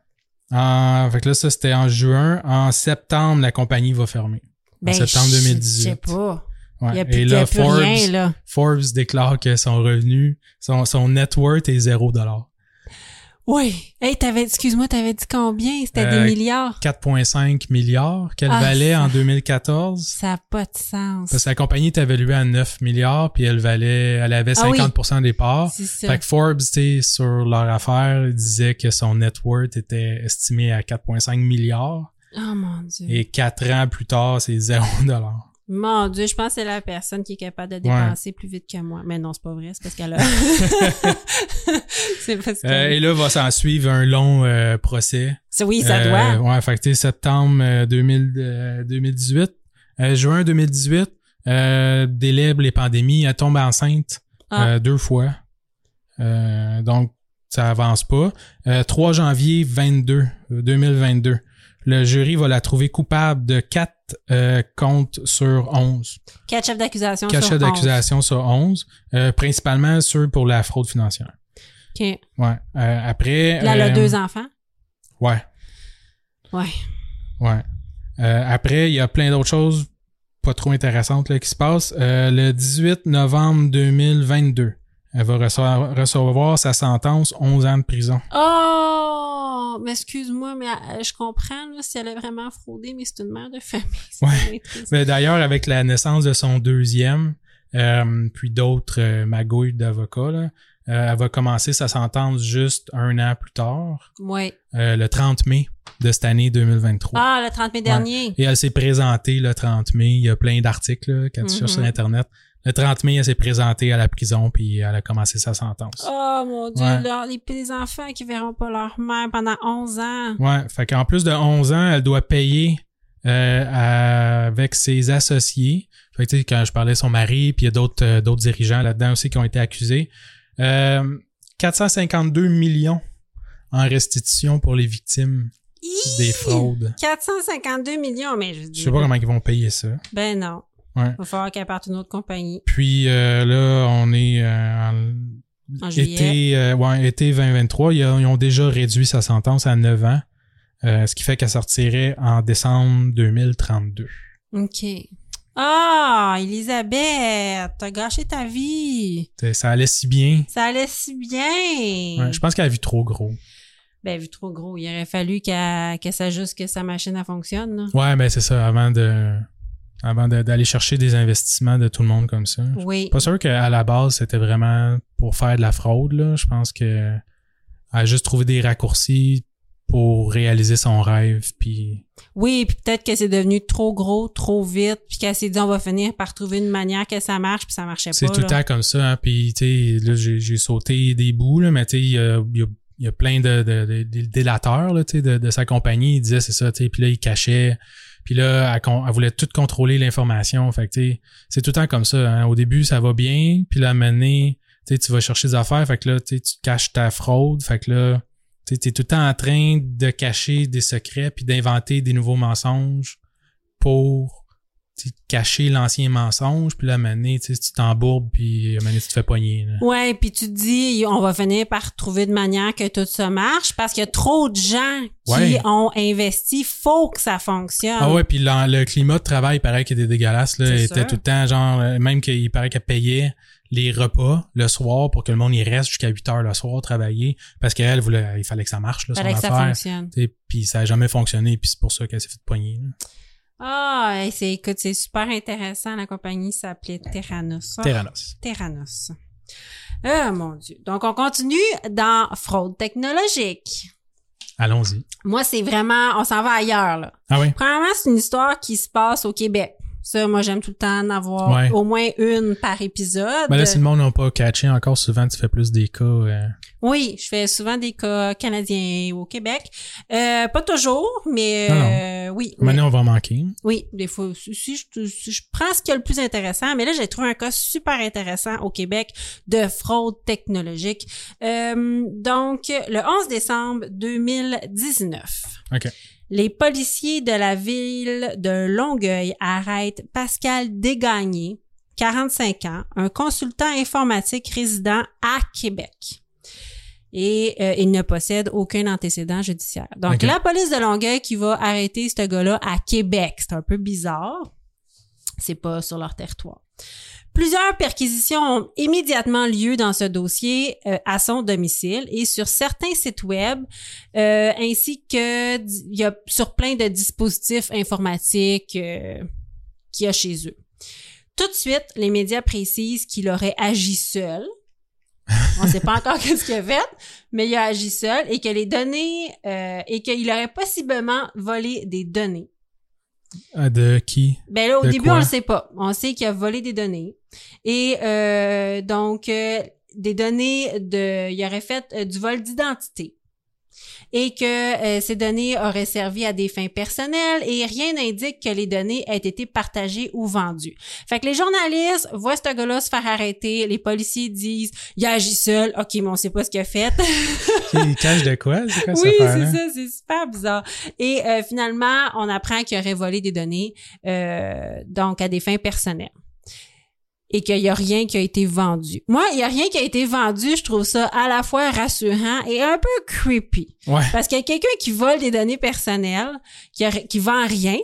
En- fait que là, ça, c'était en juin. En septembre, la compagnie va fermer. Ben, septembre je- 2018. Je sais pas. Ouais. Il y a plus, Et là, Forbes, rien, là. Forbes déclare que son revenu, son, son net worth est 0 dollar. Oui. Hey, t'avais, excuse-moi, t'avais dit combien? C'était Euh, des milliards? 4,5 milliards qu'elle Ah, valait ça- en 2014. Ça n'a pas de sens. Parce que la compagnie est évaluée à 9 milliards, puis elle valait, elle avait Ah oui. 50% des parts. C'est ça. Fait que Forbes, sur leur affaire, disait que son net worth était estimé à 4,5 milliards. Oh mon Dieu. Et quatre ans plus tard, c'est 0 dollar. Mon Dieu, je pense que c'est la personne qui est capable de dépenser plus vite que moi. Mais non, c'est pas vrai, c'est parce qu'elle a. c'est parce que. Euh, et là, va s'en suivre un long euh, procès. Oui, ça Euh, doit. Ouais, fait que septembre euh, 2000, euh, 2018. Euh, juin 2018, euh, délèbre les pandémies. Elle tombe enceinte Ah. euh, deux fois. Euh, donc, ça avance pas. Euh, 3 janvier 22, euh, 2022. Le jury va la trouver coupable de 4 comptes sur 11. Quatre chefs d'accusation. Quatre sur chefs 11. d'accusation sur 11. euh, principalement ceux pour la fraude financière. OK. Ouais. Euh, après... Là, elle a euh, deux enfants? Ouais. Ouais. Ouais. Euh, après, il y a plein d'autres choses pas trop intéressantes là, qui se passent. Euh, le 18 novembre 2022, elle va recevoir, recevoir sa sentence 11 ans de prison. Oh! Mais excuse-moi, mais euh, je comprends là, si elle a vraiment fraudé, mais c'est une mère de famille. Ouais. Mais d'ailleurs, avec la naissance de son deuxième, euh, puis d'autres euh, magouilles d'avocats, là, euh, elle va commencer sa sentence juste un an plus tard, euh, le 30 mai de cette année 2023. Ah, le 30 mai dernier. Et elle s'est présentée le 30 mai. Il y a plein d'articles là, quand tu cherches sur. Internet. Le 30 mai, elle s'est présentée à la prison, puis elle a commencé sa sentence. Oh mon dieu, Ouais. leur- les enfants qui verront pas leur mère pendant 11 ans. Ouais, fait qu'en plus de 11 ans, elle doit payer euh, à- avec ses associés. Fait que, tu sais, quand je parlais de son mari, puis il y a d'autres euh, d'autres dirigeants là-dedans aussi qui ont été accusés. Euh, 452 millions en restitution pour les victimes des fraudes. 452 millions, mais je Je dis. sais pas comment ils vont payer ça. Ben non. Ouais. Va falloir qu'elle parte une autre compagnie Puis euh, là, on est euh, en en été, euh, ouais, été 2023. Ils, ont- déjà réduit sa sentence à 9 ans, ce qui fait qu'elle sortirait en décembre 2032. OK. Ah, Elisabeth, t'as gâché ta vie. Ça allait si bien. Ça allait si bien. Ouais, je pense qu'elle a vu trop gros. Ben, vu trop gros, il aurait fallu qu'elle s'ajuste que sa machine elle fonctionne. là. Ouais, ben c'est ça, avant de avant d'aller chercher des investissements de tout le monde comme ça. Oui. pas sûr qu'à la base, c'était vraiment pour faire de la fraude. Là. Je pense que elle a juste trouvé des raccourcis pour réaliser son rêve. Puis Oui, puis peut-être que c'est devenu trop gros, trop vite, puis qu'elle s'est dit on va finir par trouver une manière que ça marche, puis ça marchait pas. c'est tout le temps comme ça. Hein. Puis tu sais, là, j'ai sauté des bouts, là, mais tu sais, il y a, il y a- il y a plein de, de, de- de délateurs là, de, de sa compagnie. Il disait c'est ça, tu sais, puis là, il cachait. Puis là, elle, voulait tout contrôler l'information. Fait que, c'est tout le temps comme ça. hein. Au début, ça va bien. Puis là, donné, tu vas chercher des affaires. Fait que là, tu caches ta fraude. Fait que là, tu es tout le temps en train de cacher des secrets puis d'inventer des nouveaux mensonges pour cacher l'ancien mensonge. Puis là, donné, tu sais, tu t'embourbes puis donné, tu te fais pogner. là. Ouais, puis tu te dis on va finir par trouver de manière que tout ça marche parce qu'il y a trop de gens qui Ouais. ont investi, faut que ça fonctionne. Ah ouais, puis le climat de travail, paraît qu'il était dégueulasse. Là, était sûr. tout le temps, genre, euh, même qu'il paraît qu'elle payait les repas le soir pour que le monde y reste jusqu'à 8 heures le soir travailler parce qu'elle voulait, il fallait que ça marche, là, son Fallait que ça affaire. fonctionne. Sais, Puis ça a jamais fonctionné, puis c'est pour ça qu'elle s'est fait poigner. là. Ah, c'est écoute, c'est super intéressant. La compagnie s'appelait Terranos. Terranos. Terranos. Ah mon dieu. Donc on continue dans fraude technologique. Allons-y. Moi, c'est vraiment, on s'en va ailleurs là. Ah oui? Premièrement, c'est une histoire qui se passe au Québec. Ça, moi, j'aime tout le temps en avoir Ouais. au moins une par épisode. Ben là, si le monde n'a pas catché encore, souvent, tu fais plus des cas. euh, Oui, je fais souvent des cas canadiens au Québec. Euh, pas toujours, mais Non, non. euh, oui. Maintenant, on va en manquer. Oui, des fois, si je, si je prends ce qui est le plus intéressant, mais là, j'ai trouvé un cas super intéressant au Québec de fraude technologique. Euh, donc, le 11 décembre 2019, OK. les policiers de la ville de Longueuil arrêtent Pascal Desgagnés, 45 ans, un consultant informatique résident à Québec. Et euh, il ne possède aucun antécédent judiciaire. Donc, la police de Longueuil qui va arrêter ce gars-là à Québec. C'est un peu bizarre. C'est pas sur leur territoire. Plusieurs perquisitions ont immédiatement lieu dans ce dossier euh, à son domicile et sur certains sites web, euh, ainsi que il y a sur plein de dispositifs informatiques euh, qu'il y a chez eux. Tout de suite, les médias précisent qu'il aurait agi seul. On ne sait pas encore qu'est-ce qu'il a fait, mais il a agi seul et que les données euh, et qu'il aurait possiblement volé des données. Ah, de qui? Ben là, au De début, quoi? on le sait pas. On sait qu'il a volé des données. Et euh, donc, euh, des données de... Il aurait fait euh, du vol d'identité. Et que euh, ces données auraient servi à des fins personnelles et rien n'indique que les données aient été partagées ou vendues. Fait que les journalistes voient ce gars-là se faire arrêter, les policiers disent « Il a agi seul. OK, mais on sait pas ce qu'il a fait. » Il cache de quoi? Oui, c'est ça, c'est super bizarre. Et euh, finalement, on apprend qu'il aurait volé des données, euh, donc à des fins personnelles. Et qu'il n'y a rien qui a été vendu. Moi, il n'y a rien qui a été vendu, je trouve ça à la fois rassurant et un peu creepy. Ouais. Parce qu'il y a quelqu'un qui vole des données personnelles, qui, a- qui vend rien,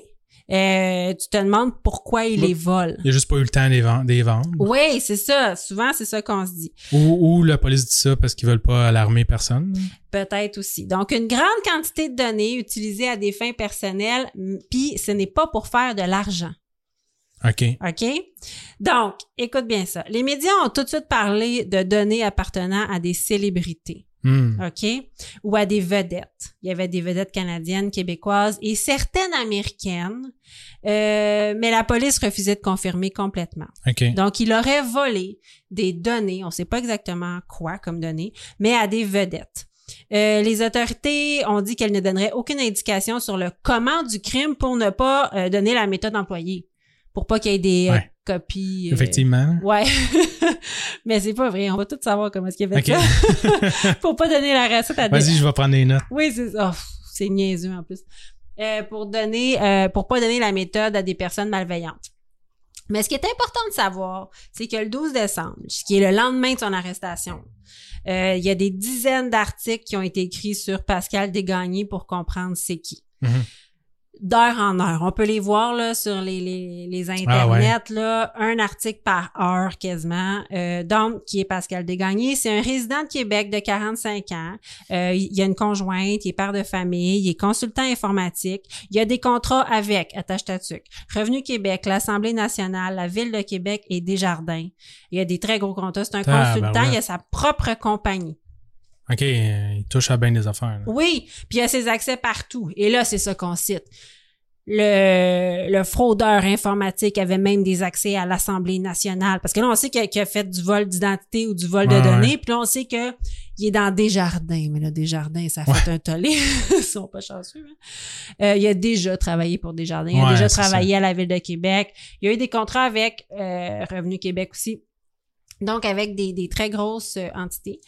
euh, tu te demandes pourquoi il les vole. Il a juste pas eu le temps de les vendre. Oui, c'est ça. Souvent, c'est ça qu'on se dit. Ou, ou la police dit ça parce qu'ils veulent pas alarmer personne. Peut-être aussi. Donc, une grande quantité de données utilisées à des fins personnelles, puis ce n'est pas pour faire de l'argent. OK. OK? Donc, écoute bien ça. Les médias ont tout de suite parlé de données appartenant à des célébrités. Hmm. OK? Ou à des vedettes. Il y avait des vedettes canadiennes, québécoises et certaines américaines, euh, mais la police refusait de confirmer complètement. OK. Donc, il aurait volé des données, on ne sait pas exactement quoi comme données, mais à des vedettes. Euh, les autorités ont dit qu'elles ne donneraient aucune indication sur le comment du crime pour ne pas euh, donner la méthode employée, pour pas qu'il y ait des euh, Ouais. copies. euh, Effectivement. Ouais. mais c'est pas vrai, on va tout savoir comment est-ce qu'il a fait OK. ça. pour pas donner la recette à des Vas-y, je vais prendre des notes. oui, c'est ça. Oh, c'est niaiseux en plus. Euh, pour donner, euh, pour pas donner la méthode à des personnes malveillantes. Mais ce qui est important de savoir, c'est que le 12 décembre, ce qui est le lendemain de son arrestation, il y a des dizaines d'articles qui ont été écrits sur Pascal Desgagnés pour comprendre c'est qui. Mhm. D'heure en heure. On peut les voir là sur les, les, les internets, Ah ouais. là, un article par heure quasiment. Euh, donc, qui est Pascal Desgagnés. C'est un résident de Québec de 45 ans. Euh, il y a une conjointe, il est père de famille, il est consultant informatique. Il y a des contrats avec, attache ta tuque, Revenu Québec, l'Assemblée nationale, la Ville de Québec et Desjardins. Il y a des très gros contrats. C'est un consultant, il a sa propre compagnie. OK, euh, il touche à bien des affaires. là. Oui, puis il a ses accès partout. Et là, c'est ça qu'on cite. Le, le fraudeur informatique avait même des accès à l'Assemblée nationale. Parce que là, on sait qu'il a, fait du vol d'identité ou du vol de Ouais, données. Puis là, on sait que il est dans Desjardins. Mais là, Desjardins, ça a fait un tollé. Ils sont pas chanceux. hein. Euh, il a déjà travaillé pour Desjardins. Il a déjà travaillé à la Ville de Québec. Il a eu des contrats avec euh, Revenu Québec aussi. Donc, avec des, des très grosses entités.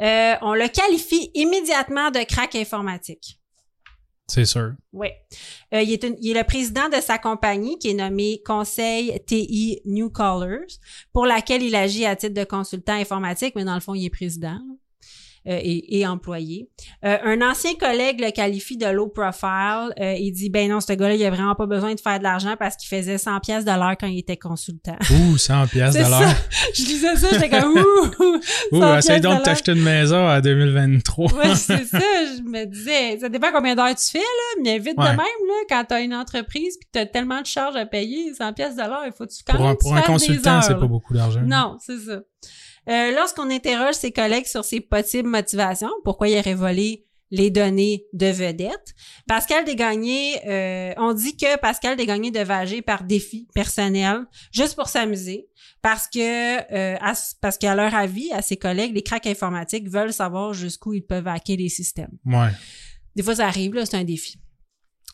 Euh, on le qualifie immédiatement de crack informatique. C'est sûr. Oui. Euh, il, est une- il est le président de sa compagnie qui est nommée Conseil TI New Callers, pour laquelle il agit à titre de consultant informatique, mais dans le fond, il est président et, et employé. Euh, un ancien collègue le qualifie de low profile. Euh, il dit, ben non, ce gars-là, il a vraiment pas besoin de faire de l'argent parce qu'il faisait 100 pièces de l'heure quand il était consultant. Ouh, 100 pièces de l'heure. Je lisais ça, j'étais comme, ouh! Ouh, 100 essaye donc de t'acheter une maison à 2023. Ouais, c'est ça. Je me disais, ça dépend combien d'heures tu fais, là, mais vite de même, là, quand t'as une entreprise puis que t'as tellement de charges à payer, 100 pièces de l'heure, il faut que tu quand pour même un, pour consultant, c'est pas beaucoup d'argent. Non, c'est ça. Euh, Lorsqu'on interroge ses collègues sur ses possibles motivations, pourquoi il aurait volé les données de vedettes, Pascal Desgagnés, euh, on dit que Pascal Desgagnés devait agir par défi personnel, juste pour s'amuser, parce que euh, à- parce qu'à leur avis, à ses collègues, les cracks informatiques veulent savoir jusqu'où ils peuvent hacker les systèmes. Ouais. Des fois, ça arrive, là, c'est un défi.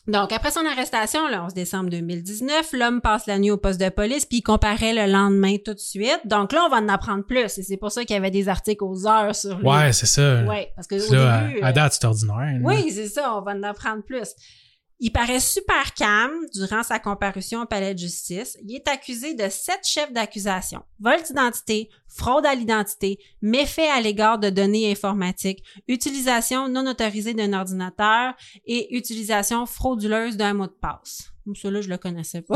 Donc, après son arrestation, le 11 décembre 2019, l'homme passe la nuit au poste de police, puis il comparait le lendemain tout de suite. Donc là, on va en apprendre plus. Et c'est pour ça qu'il y avait des articles aux heures sur lui. Ouais, c'est ça. Ouais, parce que au début... à, à euh, date, c'est ordinaire. oui, c'est ça, on va en apprendre plus. Il paraît super calme durant sa comparution au palais de justice. Il est accusé de sept chefs d'accusation. Vol d'identité, fraude à l'identité, méfait à l'égard de données informatiques, utilisation non autorisée d'un ordinateur et utilisation frauduleuse d'un mot de passe. Celui-là, je le connaissais pas.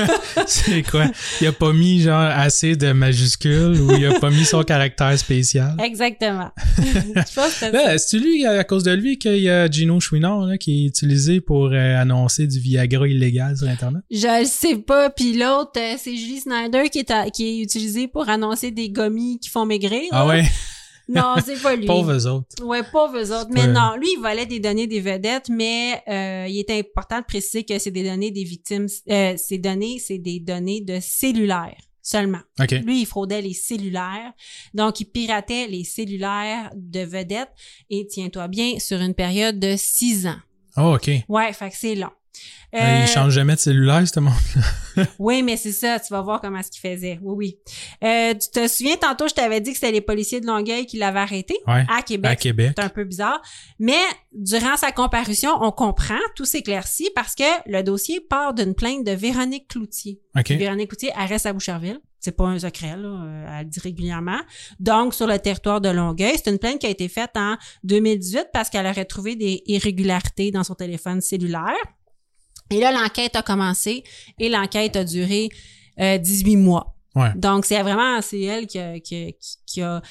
c'est quoi? Il a pas mis genre assez de majuscules ou il a pas mis son caractère spécial? Exactement. Là, c'est lui, à cause de lui, qu'il y a Gino Chouinard là, qui est utilisé pour euh, annoncer du Viagra illégal sur Internet? Je le sais pas. Puis l'autre, euh, c'est Julie Snyder qui est, à- qui est utilisée pour annoncer des gommis qui font maigrir. Ah là. ouais? Non, c'est pas lui. Pauvres eux autres. Ouais, pauvres eux autres. Mais non, lui, il volait des données des vedettes, mais euh, il est important de préciser que c'est des données des victimes. Euh, ces données, c'est des données de cellulaires seulement. Lui, il fraudait les cellulaires. Donc, il piratait les cellulaires de vedettes. Et tiens-toi bien, sur une période de six ans. Oh, OK. Ouais, fait que c'est long. Euh, Euh, Il change jamais de cellulaire, ce monde. oui, mais c'est ça, tu vas voir comment ce qu'il faisait. Oui, oui. Euh, tu te souviens, tantôt, je t'avais dit que c'était les policiers de Longueuil qui l'avaient arrêté Ouais. à Québec. À Québec. C'est un peu bizarre. Mais durant sa comparution, on comprend, tout s'éclaircit parce que le dossier part d'une plainte de Véronique Cloutier. Véronique Cloutier elle reste à Boucherville. C'est pas un secret, là. euh, Elle le dit régulièrement. Donc, sur le territoire de Longueuil, c'est une plainte qui a été faite en 2018 parce qu'elle aurait trouvé des irrégularités dans son téléphone cellulaire. Et là, l'enquête a commencé et l'enquête a duré euh, 18 mois. Ouais. Donc, c'est vraiment, c'est elle qui a, qui, qui- qui a-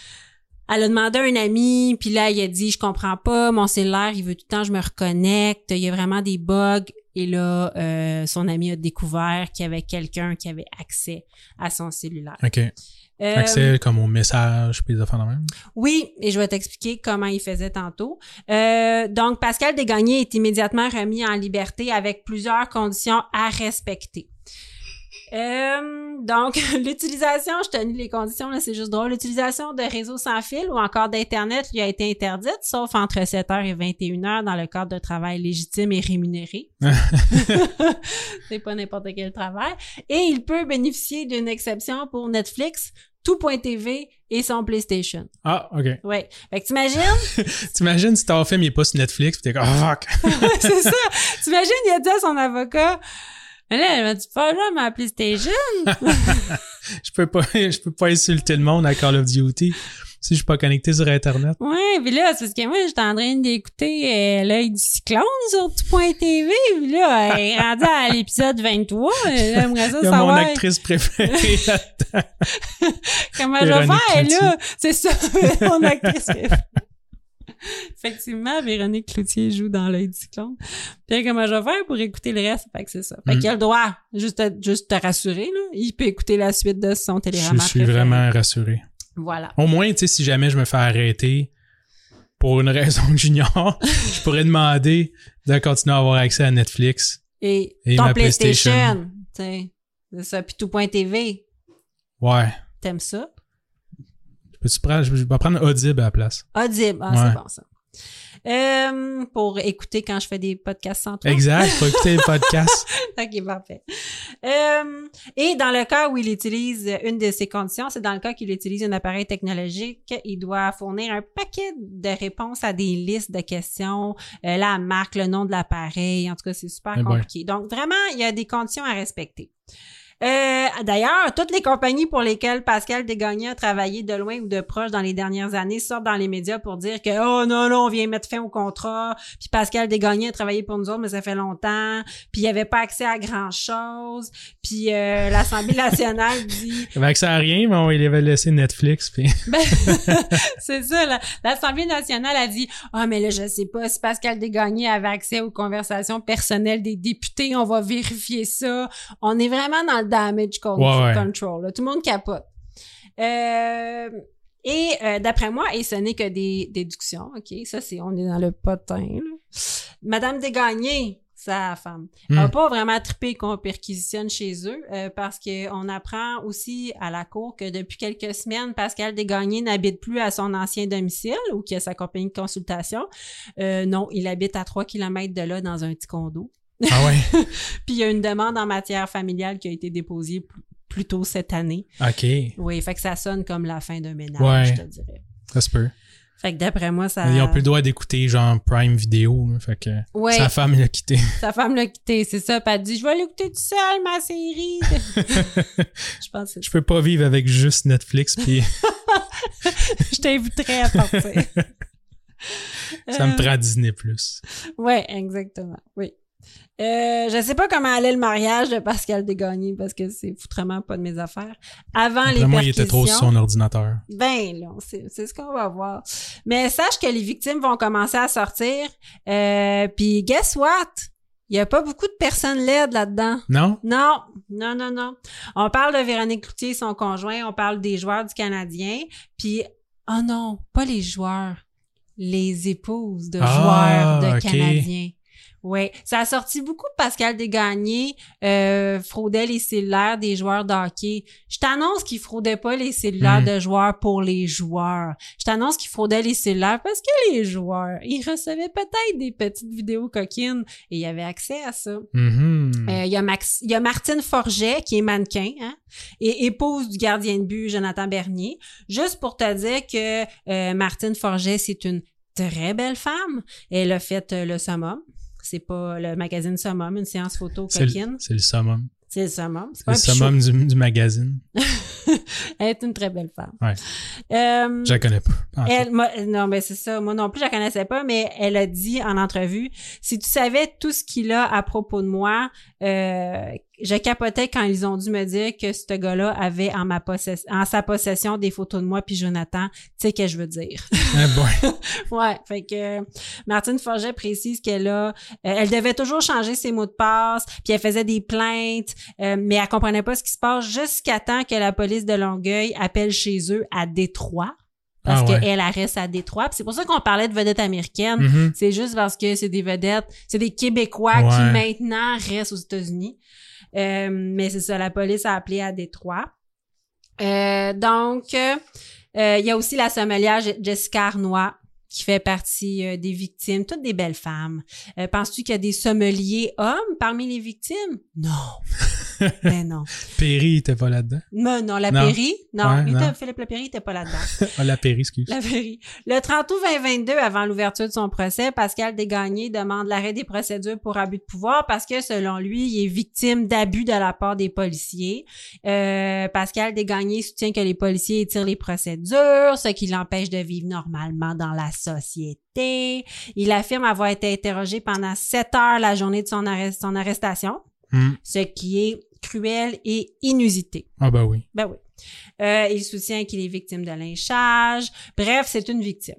elle a demandé à un ami, puis là, il a dit, je comprends pas, mon cellulaire, il veut tout le temps, je me reconnecte, il y a vraiment des bugs. Et là, euh, son ami a découvert qu'il y avait quelqu'un qui avait accès à son cellulaire. OK. Euh, Accès comme au message, puis des affaires de même. oui, et je vais t'expliquer comment il faisait tantôt. Euh, donc, Pascal Desgagnés est immédiatement remis en liberté avec plusieurs conditions à respecter. Euh, donc, l'utilisation, je te lis les conditions, là, c'est juste drôle. L'utilisation de réseaux sans fil ou encore d'Internet lui a été interdite, sauf entre 7h et 21h dans le cadre de travail légitime et rémunéré. c'est pas n'importe quel travail. Et il peut bénéficier d'une exception pour Netflix, tout.tv et son PlayStation. Ah, OK. Ouais. Fait que t'imagines, T'imagines si ton film il est pas sur Netflix, puis t'es comme, oh, fuck. c'est ça. T'imagines, il a dit à son avocat, mais là, elle m'a dit pas là ma PlayStation. je peux pas, je peux pas insulter le monde à Call of Duty si je suis pas connecté sur Internet. Ouais, puis là, c'est parce que moi, j'étais en train d'écouter euh, l'œil du cyclone sur tout.tv, puis là, elle est rendue à l'épisode 23. et là, J'aimerais ça Il y a mon actrice préférée là-dedans. comment je vais faire, là? C'est ça, mon actrice préférée. Effectivement, Véronique Cloutier joue dans l'œil du cyclone. Puis comment je vais faire pour écouter le reste? Fait que c'est ça. Fait Mm. qu'il a le droit, juste te, juste te rassurer, là. Il peut écouter la suite de son Je téléroman suis préféré. vraiment rassuré. Voilà. Au moins, tu sais, si jamais je me fais arrêter pour une raison que j'ignore, je pourrais demander de continuer à avoir accès à Netflix. Et, Et ton ma PlayStation, PlayStation. C'est ça. Puis tout.tv, Ouais. t'aimes ça? Peux-tu prendre, je vais prendre Audible à la place. Audible. Ah, Ouais. c'est bon, ça. Euh, pour écouter quand je fais des podcasts sans toi. Exact. Faut écouter le podcast. OK, parfait. Euh, et dans le cas où il utilise une de ces conditions, c'est dans le cas qu'il utilise un appareil technologique, il doit fournir un paquet de réponses à des listes de questions, euh, la marque, le nom de l'appareil. En tout cas, c'est super Eh boy. compliqué. Donc, vraiment, il y a des conditions à respecter. Euh, D'ailleurs, toutes les compagnies pour lesquelles Pascal Desgagnés a travaillé de loin ou de proche dans les dernières années sortent dans les médias pour dire que oh non non on vient mettre fin au contrat. Puis Pascal Desgagnés a travaillé pour nous autres mais ça fait longtemps. Puis il avait pas accès à grand chose. Puis euh, l'Assemblée nationale dit Il avait accès à rien, mais on il avait laissé Netflix. Puis... ben, c'est ça, là. L'Assemblée nationale a dit Ah, mais là, je sais pas si Pascal Desgagnés avait accès aux conversations personnelles des députés, on va vérifier ça. On est vraiment dans le damage Ouais, control. là. Tout le monde capote. Euh, et euh, d'après moi, et ce n'est que des déductions, OK? Ça, c'est on est dans le potin. Là. Madame Desgagnés, sa femme, Hmm. a pas vraiment trippé qu'on perquisitionne chez eux euh, parce qu'on apprend aussi à la cour que depuis quelques semaines, Pascal Desgagnés n'habite plus à son ancien domicile ou qu'il a sa compagnie de consultation. Non, il habite à 3 km de là dans un petit condo. Ah ouais? Puis il y a une demande en matière familiale qui a été déposée plus, plus tôt cette année. OK. Oui, fait que ça sonne comme la fin d'un ménage, Ouais. je te dirais. Ça se peut. Fait que d'après moi, ça... Ils ont plus le droit d'écouter genre Prime Vidéo. là, fait que Ouais, sa femme l'a quitté. sa femme l'a quitté, c'est ça. Puis elle dit, je vais l'écouter tout seul, ma série. je pense que Je peux pas vivre avec juste Netflix puis je t'inviterais à partir. ça me Euh, prend Disney Plus. Ouais, exactement. Oui. Euh, je sais pas comment allait le mariage de Pascal Desgagnés parce que c'est foutrement pas de mes affaires. Avant les moi, il était trop sur son ordinateur. Ben là, c'est ce qu'on va voir. Mais sache que les victimes vont commencer à sortir. Euh, Puis guess what? Il y a pas beaucoup de personnes laides là-dedans. Non? Non, non, non, non. On parle de Véronique Cloutier, son conjoint. On parle des joueurs du Canadien. Puis, oh non, pas les joueurs. Les épouses de Ah, joueurs de. Canadiens. Oui, ça a sorti beaucoup de Pascal Desgagnés euh, fraudait les cellulaires des joueurs de hockey. Je t'annonce qu'il fraudait pas les cellulaires Hmm. de joueurs pour les joueurs. Je t'annonce qu'il fraudait les cellulaires parce que les joueurs, ils recevaient peut-être des petites vidéos coquines et ils avaient accès à ça. Mhm. Euh, Il y, a Max, il y a Martine Forget, qui est mannequin, hein, et épouse du gardien de but, Jonathan Bernier. Juste pour te dire que euh, Martine Forget, c'est une très belle femme. Elle a fait euh, le summum. C'est pas le magazine Summum, une séance photo coquine. c'est le summum. C'est le summum. C'est le summum du, du magazine. Elle est une très belle femme. Ouais. Euh, Je la connais pas. Elle, moi, non, mais c'est ça. Moi non plus, je la connaissais pas, mais elle a dit en entrevue, si tu savais tout ce qu'il a à propos de moi, euh, je capotais quand ils ont dû me dire que ce gars-là avait en ma possession, en sa possession des photos de moi puis Jonathan. Tu sais que je veux dire. Ah, boy. ouais. Fait que Martine Forget précise qu'elle a, euh, elle devait toujours changer ses mots de passe, puis elle faisait des plaintes, euh, mais elle comprenait pas ce qui se passe jusqu'à temps que la police de Longueuil appelle chez eux à Détroit. Parce Ah ouais. qu'elle elle reste à Détroit. C'est pour ça qu'on parlait de vedettes américaines. Mhm. C'est juste parce que c'est des vedettes, c'est des Québécois Ouais. qui maintenant restent aux États-Unis. Euh, mais c'est ça, la police a appelé à Détroit. Euh, donc, euh, il y a aussi la sommelière Je- Jessica Arnois qui fait partie euh, des victimes, toutes des belles femmes. Euh, Penses-tu qu'il y a des sommeliers hommes parmi les victimes? Non. mais non. Perry était pas là-dedans. Mais non, la Non. Péri? Non, Ouais, non. Philippe Lapéry était pas là-dedans. Ah, la Perry, excuse. La Péri. Le 30 août 2022, avant l'ouverture de son procès, Pascal Desgagnés demande l'arrêt des procédures pour abus de pouvoir parce que, selon lui, il est victime d'abus de la part des policiers. Euh, Pascal Desgagnés soutient que les policiers étirent les procédures, ce qui l'empêche de vivre normalement dans la société. Il affirme avoir été interrogé pendant sept heures la journée de son, arrest- son arrestation, Hmm. ce qui est cruel et inusité. Ah, bah oui. Ben oui. Euh, il soutient qu'il est victime de lynchage. Bref, c'est une victime.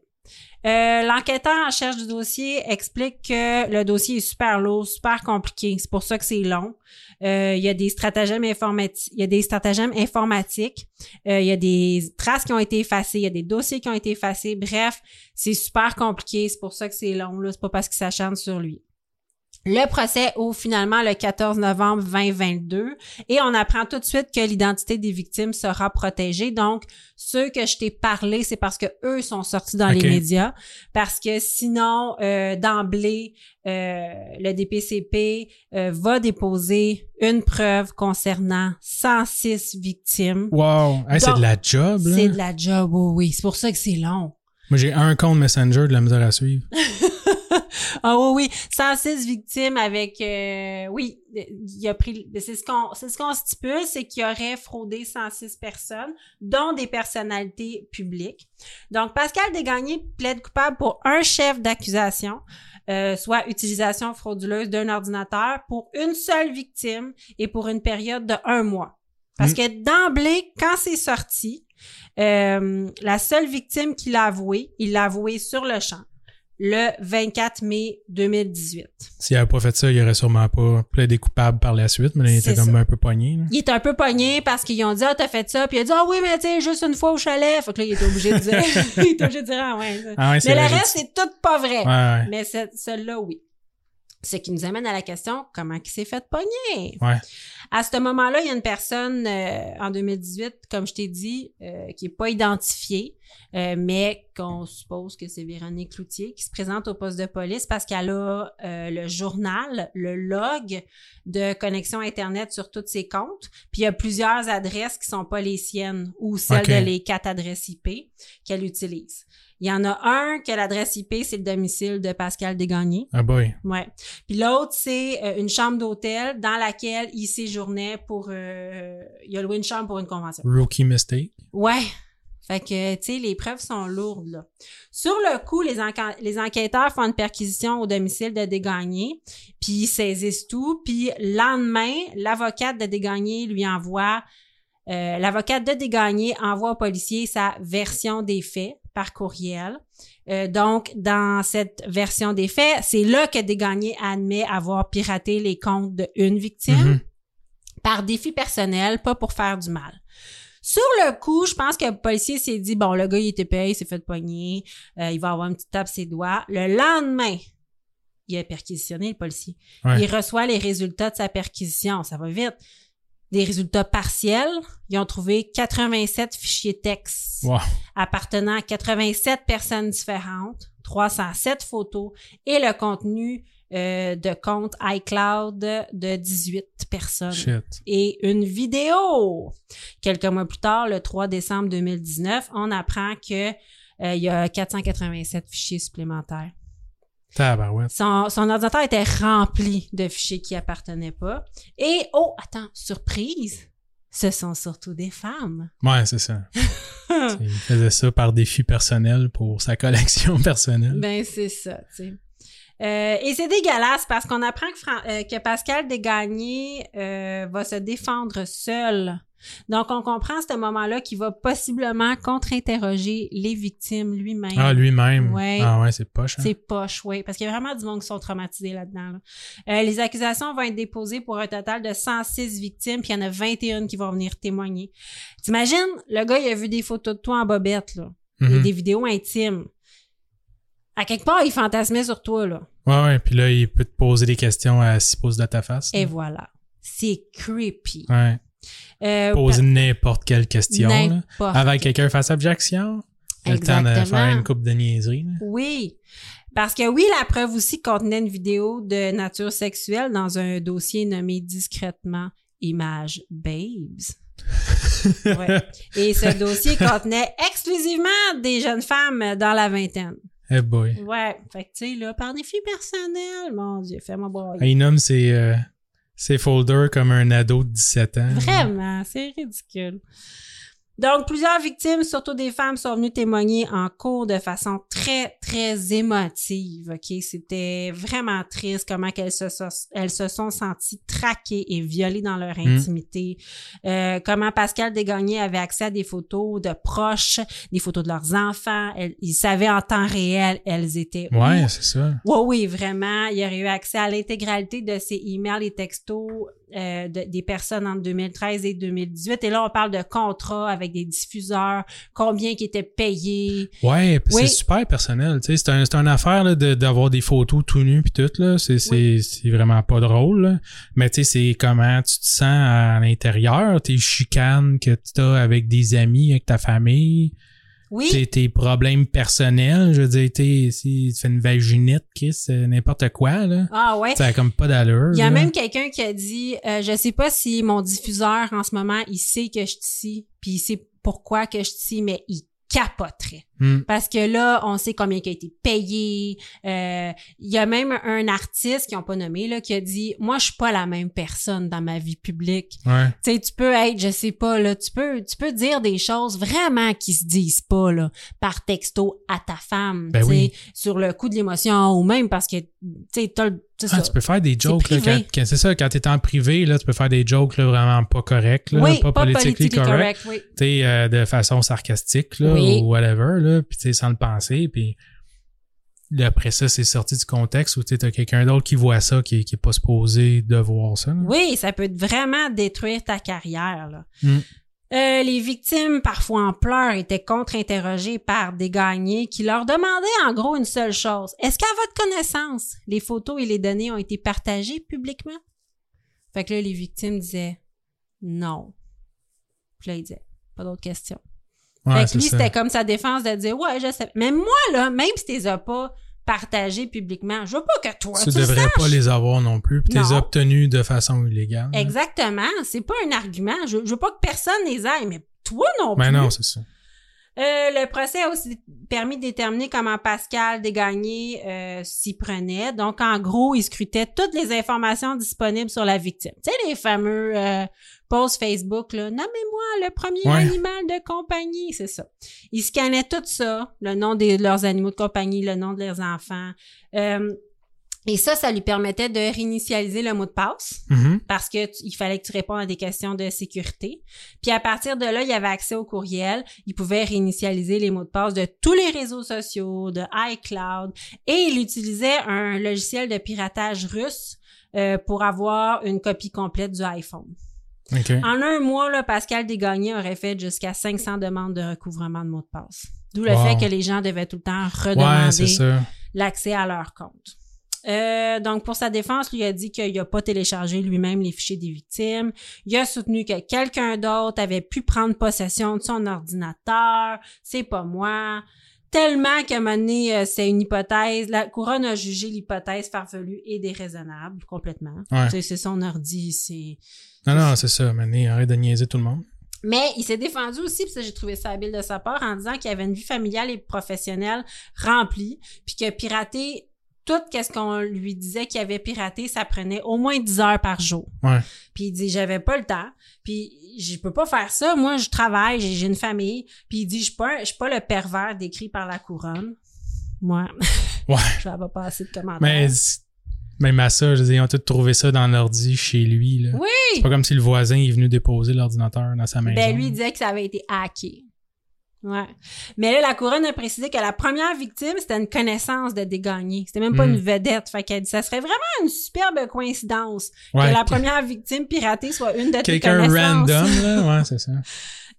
Euh, L'enquêteur en charge du dossier explique que le dossier est super lourd, super compliqué. C'est pour ça que c'est long. Euh, il y a des stratagèmes informatiques. Il y a des stratagèmes informatiques. Euh, il y a des traces qui ont été effacées. Il y a des dossiers qui ont été effacés. Bref, c'est super compliqué. C'est pour ça que c'est long. Là, c'est pas parce qu'il s'acharne sur lui. Le procès ouvre finalement le 14 novembre 2022 et on apprend tout de suite que l'identité des victimes sera protégée. Donc, ceux que je t'ai parlé, c'est parce que eux sont sortis dans les médias. Parce que sinon, euh, d'emblée, euh, le DPCP euh, va déposer une preuve concernant 106 victimes. Wow. Hey, c'est de la job. C'est de la job, oui, oui. C'est pour ça que c'est long. Moi, j'ai un compte Messenger de la misère à suivre. Ah oui, oui, 106 victimes avec euh, oui, il a pris c'est ce qu'on c'est ce qu'on stipule, c'est qu'il aurait fraudé 106 personnes, dont des personnalités publiques. Donc Pascal Desgagnés plaide coupable pour un chef d'accusation, euh, soit utilisation frauduleuse d'un ordinateur pour une seule victime et pour une période de un mois. Parce Mm. que d'emblée, quand c'est sorti, euh, la seule victime qu'il a avoué, il l'a avoué sur le champ le 24 mai 2018. S'il avait pas fait ça, il aurait sûrement pas plaidé coupable par la suite, mais là, il était comme ça. un peu poigné. là. Il est un peu pogné parce qu'ils ont dit ah t'as fait ça puis il a dit ah oui mais tu sais juste une fois au chalet fait que là il était obligé de dire il était obligé de dire ah ouais. Ah ouais, mais le reste c'est tout pas vrai Ouais, ouais. mais ce- celle-là oui ce qui nous amène à la question comment il s'est fait pogner? Ouais. à ce moment-là il y a une personne euh, en 2018 comme je t'ai dit euh, qui est pas identifiée euh, mais qu'on suppose que c'est Véronique Cloutier qui se présente au poste de police parce qu'elle a le journal, le log de connexion Internet sur tous ses comptes. Puis il y a plusieurs adresses qui sont pas les siennes ou celles Ok. de les quatre adresses IP qu'elle utilise. Il y en a un que l'adresse IP, c'est le domicile de Pascal Desgagnés. Ah boy. Ouais. Puis l'autre, c'est euh, une chambre d'hôtel dans laquelle il séjournait pour... euh, il a loué une chambre pour une convention. Rookie mistake. Ouais. Fait que, tu sais, les preuves sont lourdes, là. Sur le coup, les, enquê- les enquêteurs font une perquisition au domicile de Desgagnés, puis ils saisissent tout, puis le lendemain, l'avocate de Desgagnés lui envoie... euh, l'avocate de Desgagnés envoie au policier sa version des faits par courriel. Euh, donc, dans cette version des faits, c'est là que Desgagnés admet avoir piraté les comptes de une victime Mhm. par défi personnel, pas pour faire du mal. Sur le coup, je pense que le policier s'est dit, bon, le gars, il était payé, il s'est fait pogner, euh, il va avoir une petite tape ses doigts. Le lendemain, il a perquisitionné le policier. Ouais. Il reçoit les résultats de sa perquisition. Ça va vite. Des résultats partiels. Ils ont trouvé 87 fichiers texte Wow. appartenant à 87 personnes différentes, 307 photos et le contenu euh, de compte iCloud de 18 personnes Shit. et une vidéo. Quelques mois plus tard, le 3 décembre 2019, on apprend que euh, il y a 487 fichiers supplémentaires. Tabarouette. Son, son ordinateur était rempli de fichiers qui appartenaient pas. Et, oh, attends, surprise, ce sont surtout des femmes. Ouais, c'est ça. il faisait ça par défi personnel pour sa collection personnelle. Ben, c'est ça, tu sais. Euh, et c'est dégueulasse parce qu'on apprend que, Fran- euh, que Pascal Desgagnés euh, va se défendre seul. Donc, on comprend à ce moment-là qu'il va possiblement contre-interroger les victimes lui-même. Ah, lui-même. Ouais. Ah ouais, c'est poche. Hein? C'est poche, oui. Parce qu'il y a vraiment du monde qui sont traumatisés là-dedans. là. Euh, les accusations vont être déposées pour un total de 106 victimes, puis il y en a 21 qui vont venir témoigner. T'imagines, le gars, il a vu des photos de toi en bobette, là. Et Mhm. des vidéos intimes. À quelque part, il fantasmait sur toi, là. Ouais, ouais. Puis là, il peut te poser des questions à 6 pouces de ta face. Et voilà. C'est creepy. Ouais. Euh, Poser n'importe quelle question. là. Avant que quelqu'un fasse objection. Le temps de faire une coupe de niaiseries. là. Oui. Parce que oui, la preuve aussi contenait une vidéo de nature sexuelle dans un dossier nommé discrètement Image Babes. Ouais. Et ce dossier contenait exclusivement des jeunes femmes dans la vingtaine. Eh boy. Ouais. Fait que, tu sais, là, par défi personnel, mon Dieu, fais-moi boire. Il nomme ses, euh, ses folders comme un ado de 17 ans. Vraiment, c'est ridicule. Donc, plusieurs victimes, surtout des femmes, sont venues témoigner en cours de façon très, très émotive. Ok, c'était vraiment triste comment qu'elles se, so- elles se sont senties traquées et violées dans leur Mm. intimité. Euh, comment Pascal Desgagnés avait accès à des photos de proches, des photos de leurs enfants. Elles- ils savaient en temps réel, elles étaient où? Ouais, c'est ça. Oui, oui, vraiment. Il aurait eu accès à l'intégralité de ses emails et textos euh, de- des personnes entre 2013 et 2018. Et là, on parle de contrats avec des diffuseurs, combien qui étaient payés. Ouais, Oui. c'est super personnel. Tu sais, c'est un, c'est une affaire là, de- d'avoir des photos tout nues puis tout là. C'est c'est c'est vraiment pas drôle. là. Mais tu sais, c'est comment tu te sens à l'intérieur, tes chicanes que tu as avec des amis, avec ta famille, Oui, tes, tes problèmes personnels. Je veux dire, t'es- si tu fais une vaginite, Kiss, euh, n'importe quoi là. ah ouais. Ça a comme pas d'allure. Il y a là. même quelqu'un qui a dit, euh, je sais pas si mon diffuseur en ce moment, il sait que je suis ici, puis il sait pourquoi que je suis ici, mais il capoterait. Hmm. Parce que là, on sait combien qui a été payé. Euh, Il y a même un artiste qui ont pas nommé là qui a dit moi je suis pas la même personne dans ma vie publique. Ouais. Tu sais tu peux être je sais pas là, tu peux tu peux dire des choses vraiment qui se disent pas là par texto à ta femme, Ben oui. sur le coup de l'émotion ou même parce que tu Ah, ça. tu peux faire des jokes là, quand, quand- c'est ça quand t'es en privé là, tu peux faire des jokes là, vraiment pas corrects là, oui, pas, politically politically correct. correct, oui. tu sais, euh, de façon sarcastique, là, Oui. ou whatever, là, puis tu sais, sans le penser, puis après ça, c'est sorti du contexte où tu as quelqu'un d'autre qui voit ça, qui, qui est pas supposé de voir ça. là. Oui, ça peut vraiment détruire ta carrière. Là. Mm. Euh, les victimes, parfois en pleurs, étaient contre-interrogées par des gagnés qui leur demandaient en gros une seule chose. Est-ce qu'à votre connaissance, les photos et les données ont été partagées publiquement? Fait que là, les victimes disaient non. Puis là, ils disaient pas d'autres questions. Ouais, fait que lui, c'était comme sa défense de dire ouais, je sais. Mais moi, là, même si tu les as pas partagées publiquement, je veux pas que toi, Tu tu le devrais saches. pas les avoir non plus, puis tu les as obtenus de façon illégale. là. Exactement. C'est pas un argument. Je, je veux pas que personne les aille, mais toi non plus. Ben non, c'est ça. Euh, le procès a aussi permis de déterminer comment Pascal Desgagnés euh, s'y prenait. Donc, en gros, il scrutait toutes les informations disponibles sur la victime. Tu sais, les fameux euh, posts Facebook, là, « Nommez-moi le premier Ouais. animal de compagnie », c'est ça. Il scannait tout ça, le nom de leurs animaux de compagnie, le nom de leurs enfants. Euh, et ça, ça lui permettait de réinitialiser le mot de passe Mhm. parce que tu- il fallait que tu répondes à des questions de sécurité. Puis à partir de là, il avait accès au courriel. Il pouvait réinitialiser les mots de passe de tous les réseaux sociaux, de iCloud, et il utilisait un logiciel de piratage russe euh, pour avoir une copie complète du iPhone. En un mois, là, Pascal Desgagnés aurait fait jusqu'à 500 demandes de recouvrement de mots de passe. D'où le Wow. fait que les gens devaient tout le temps redemander l'accès à leur compte. Euh, donc, pour sa défense, lui a dit qu'il n'a pas téléchargé lui-même les fichiers des victimes. Il a soutenu que quelqu'un d'autre avait pu prendre possession de son ordinateur. C'est pas moi. Tellement qu'à un moment donné, euh, c'est une hypothèse. La couronne a jugé l'hypothèse farfelue et déraisonnable complètement. Ouais. C'est son ordi, c'est... Non, non, c'est ça. Mané, arrête de niaiser tout le monde. Mais il s'est défendu aussi, puis j'ai trouvé ça habile de sa part, en disant qu'il avait une vie familiale et professionnelle remplie, puis que pirater tout ce qu'on lui disait qu'il avait piraté, ça prenait au moins 10 heures par jour. Ouais. Puis il dit j'avais pas le temps. Puis je peux pas faire ça. Moi, je travaille, j'ai une famille. Puis il dit je suis pas, je suis pas le pervers décrit par la couronne. Moi, Ouais. je vais pas passer de commentaires. Mais même à ça, je dire, ils ont tous trouvé ça dans l'ordi chez lui. Là. Oui! C'est pas comme si le voisin est venu déposer l'ordinateur dans sa maison. Ben, lui, il disait que ça avait été hacké. Ouais. Mais là, la couronne a précisé que la première victime, c'était une connaissance de Dégagné. C'était même pas Hmm. une vedette. Fait qu'elle dit, ça serait vraiment une superbe coïncidence Ouais, que la première victime piratée soit une de tes Quelqu'un connaissances. random, là. Ouais, c'est ça.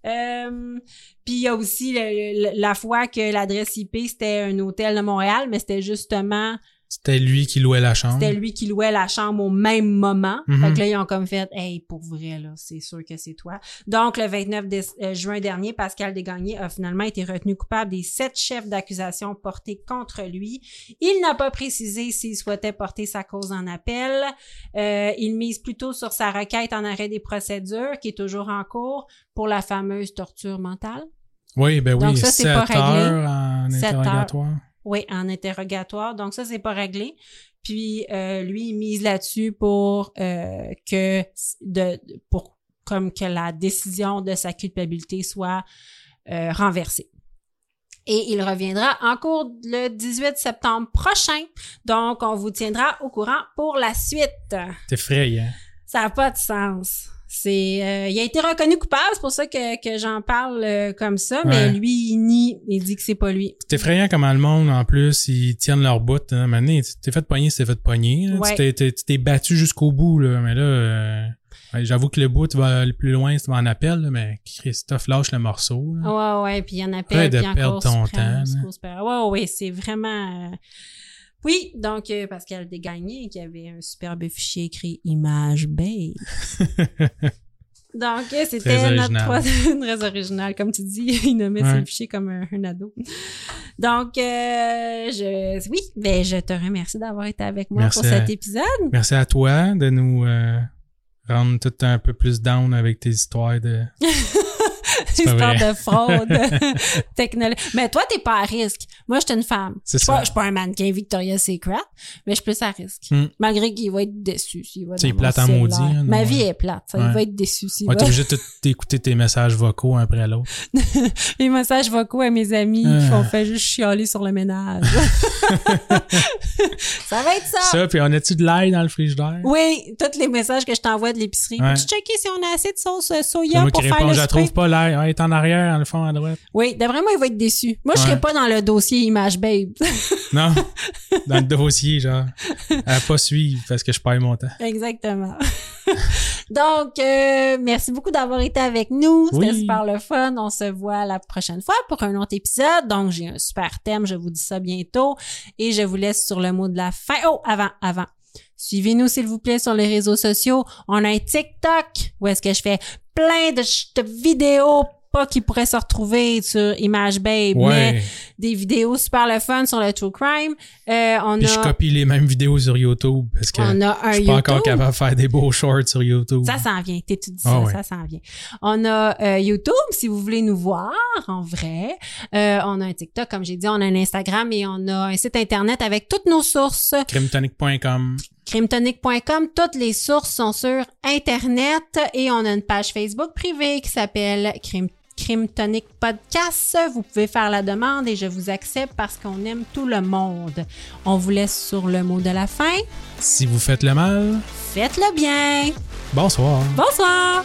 Euh, puis il y a aussi le- le- la fois que l'adresse IP, c'était un hôtel de Montréal, mais c'était justement C'était lui qui louait la chambre. C'était lui qui louait la chambre au même moment. Mhm. Fait que là, ils ont comme fait, hey, pour vrai, là, c'est sûr que c'est toi. Donc, le 29 déce- euh, juin dernier, Pascal Desgagnés a finalement été retenu coupable des sept chefs d'accusation portés contre lui. Il n'a pas précisé s'il souhaitait porter sa cause en appel. Euh, il mise plutôt sur sa requête en arrêt des procédures, qui est toujours en cours, pour la fameuse torture mentale. Oui, ben oui, Donc ça, c'est 7 pas réglé. heures en Sept heures. Oui, en interrogatoire. Donc ça, c'est pas réglé. Puis euh, lui, il mise là-dessus pour euh, que de pour comme que la décision de sa culpabilité soit euh, renversée. Et il reviendra en cours le 18 septembre prochain. Donc, on vous tiendra au courant pour la suite. C'est effrayant. Ça n'a pas de sens. C'est, euh, il a été reconnu coupable, c'est pour ça que, que j'en parle euh, comme ça, mais Ouais. lui, il nie, il dit que c'est pas lui. C'est effrayant comment le monde, en plus, ils tiennent leur bout. Hein. Maintenant, tu t'es fait pogner, tu t'es fait pogner. Ouais. Tu t'es- tu battu jusqu'au bout, là. Mais là, euh, ouais, j'avoue que le bout va aller plus loin, tu vas en appel, là, mais Christophe lâche le morceau. là. Ouais, ouais, puis il y en a Près plein, de puis perdre ton suprême, temps. Ouais, ouais, c'est vraiment... Oui, donc euh, Pascal Desgagnés qui avait un superbe fichier écrit « Image babe ». Donc, euh, c'était notre troisième... Très original, comme tu dis, il nommait Ouais. ses fichiers comme un, un ado. Donc, euh, je... Oui, ben, je te remercie d'avoir été avec moi Merci pour cet épisode. Merci à toi de nous euh, rendre tout un peu plus down avec tes histoires de. Pas Histoire vrai. de fraude technologique. Mais toi, t'es pas à risque. Moi, je suis une femme. C'est ça. je suis pas un mannequin Victoria's Secret, mais je suis plus à risque. Hmm. Malgré qu'il va être déçu s'il va C'est plate en maudit, hein, Ma vie est plate. ça. Ouais. Il va être déçu s'il Ouais, va. t'es obligé d'écouter tes messages vocaux un après l'autre. Les messages vocaux à mes amis Ah. qui font fait juste chialer sur le ménage. ça va être ça. Ça, puis on a-tu de l'ail dans le frigidaire? Oui, tous les messages que je t'envoie de l'épicerie. Ouais. Peux-tu checker si on a assez de sauce euh, soya pour faire le je trouve pas l'ail. Est en arrière, dans le fond, à droite. Oui, d'après moi, il va être déçu. Moi, je serais pas dans le dossier Image Babe. Non, dans le dossier, genre. À pas suivre parce que je perds mon temps. Exactement. Donc, euh, merci beaucoup d'avoir été avec nous. C'était Oui. super le fun. On se voit la prochaine fois pour un autre épisode. Donc, j'ai un super thème. Je vous dis ça bientôt. Et je vous laisse sur le mot de la fin. Oh, avant, avant. Suivez-nous, s'il vous plaît, sur les réseaux sociaux. On a un TikTok où est-ce que je fais plein de, de vidéos pas qui pourraient se retrouver sur Image Babe, mais Ouais. des vidéos super le fun sur le true crime. Euh, on Puis a, je copie les mêmes vidéos sur YouTube parce que on a un je suis pas encore YouTube. capable de faire des beaux shorts sur YouTube. Ça s'en vient. T'es tout dit Ah ça, ouais. ça s'en vient. On a euh, YouTube, si vous voulez nous voir en vrai. Euh, on a un TikTok, comme j'ai dit, on a un Instagram et on a un site internet avec toutes nos sources. Crimetonic.com. Crimetonic.com, toutes les sources sont sur Internet et on a une page Facebook privée qui s'appelle Crime Crime Tonic Podcast. Vous pouvez faire la demande et je vous accepte parce qu'on aime tout le monde. On vous laisse sur le mot de la fin. Si vous faites le mal, Faites-le bien. bonsoir. Bonsoir.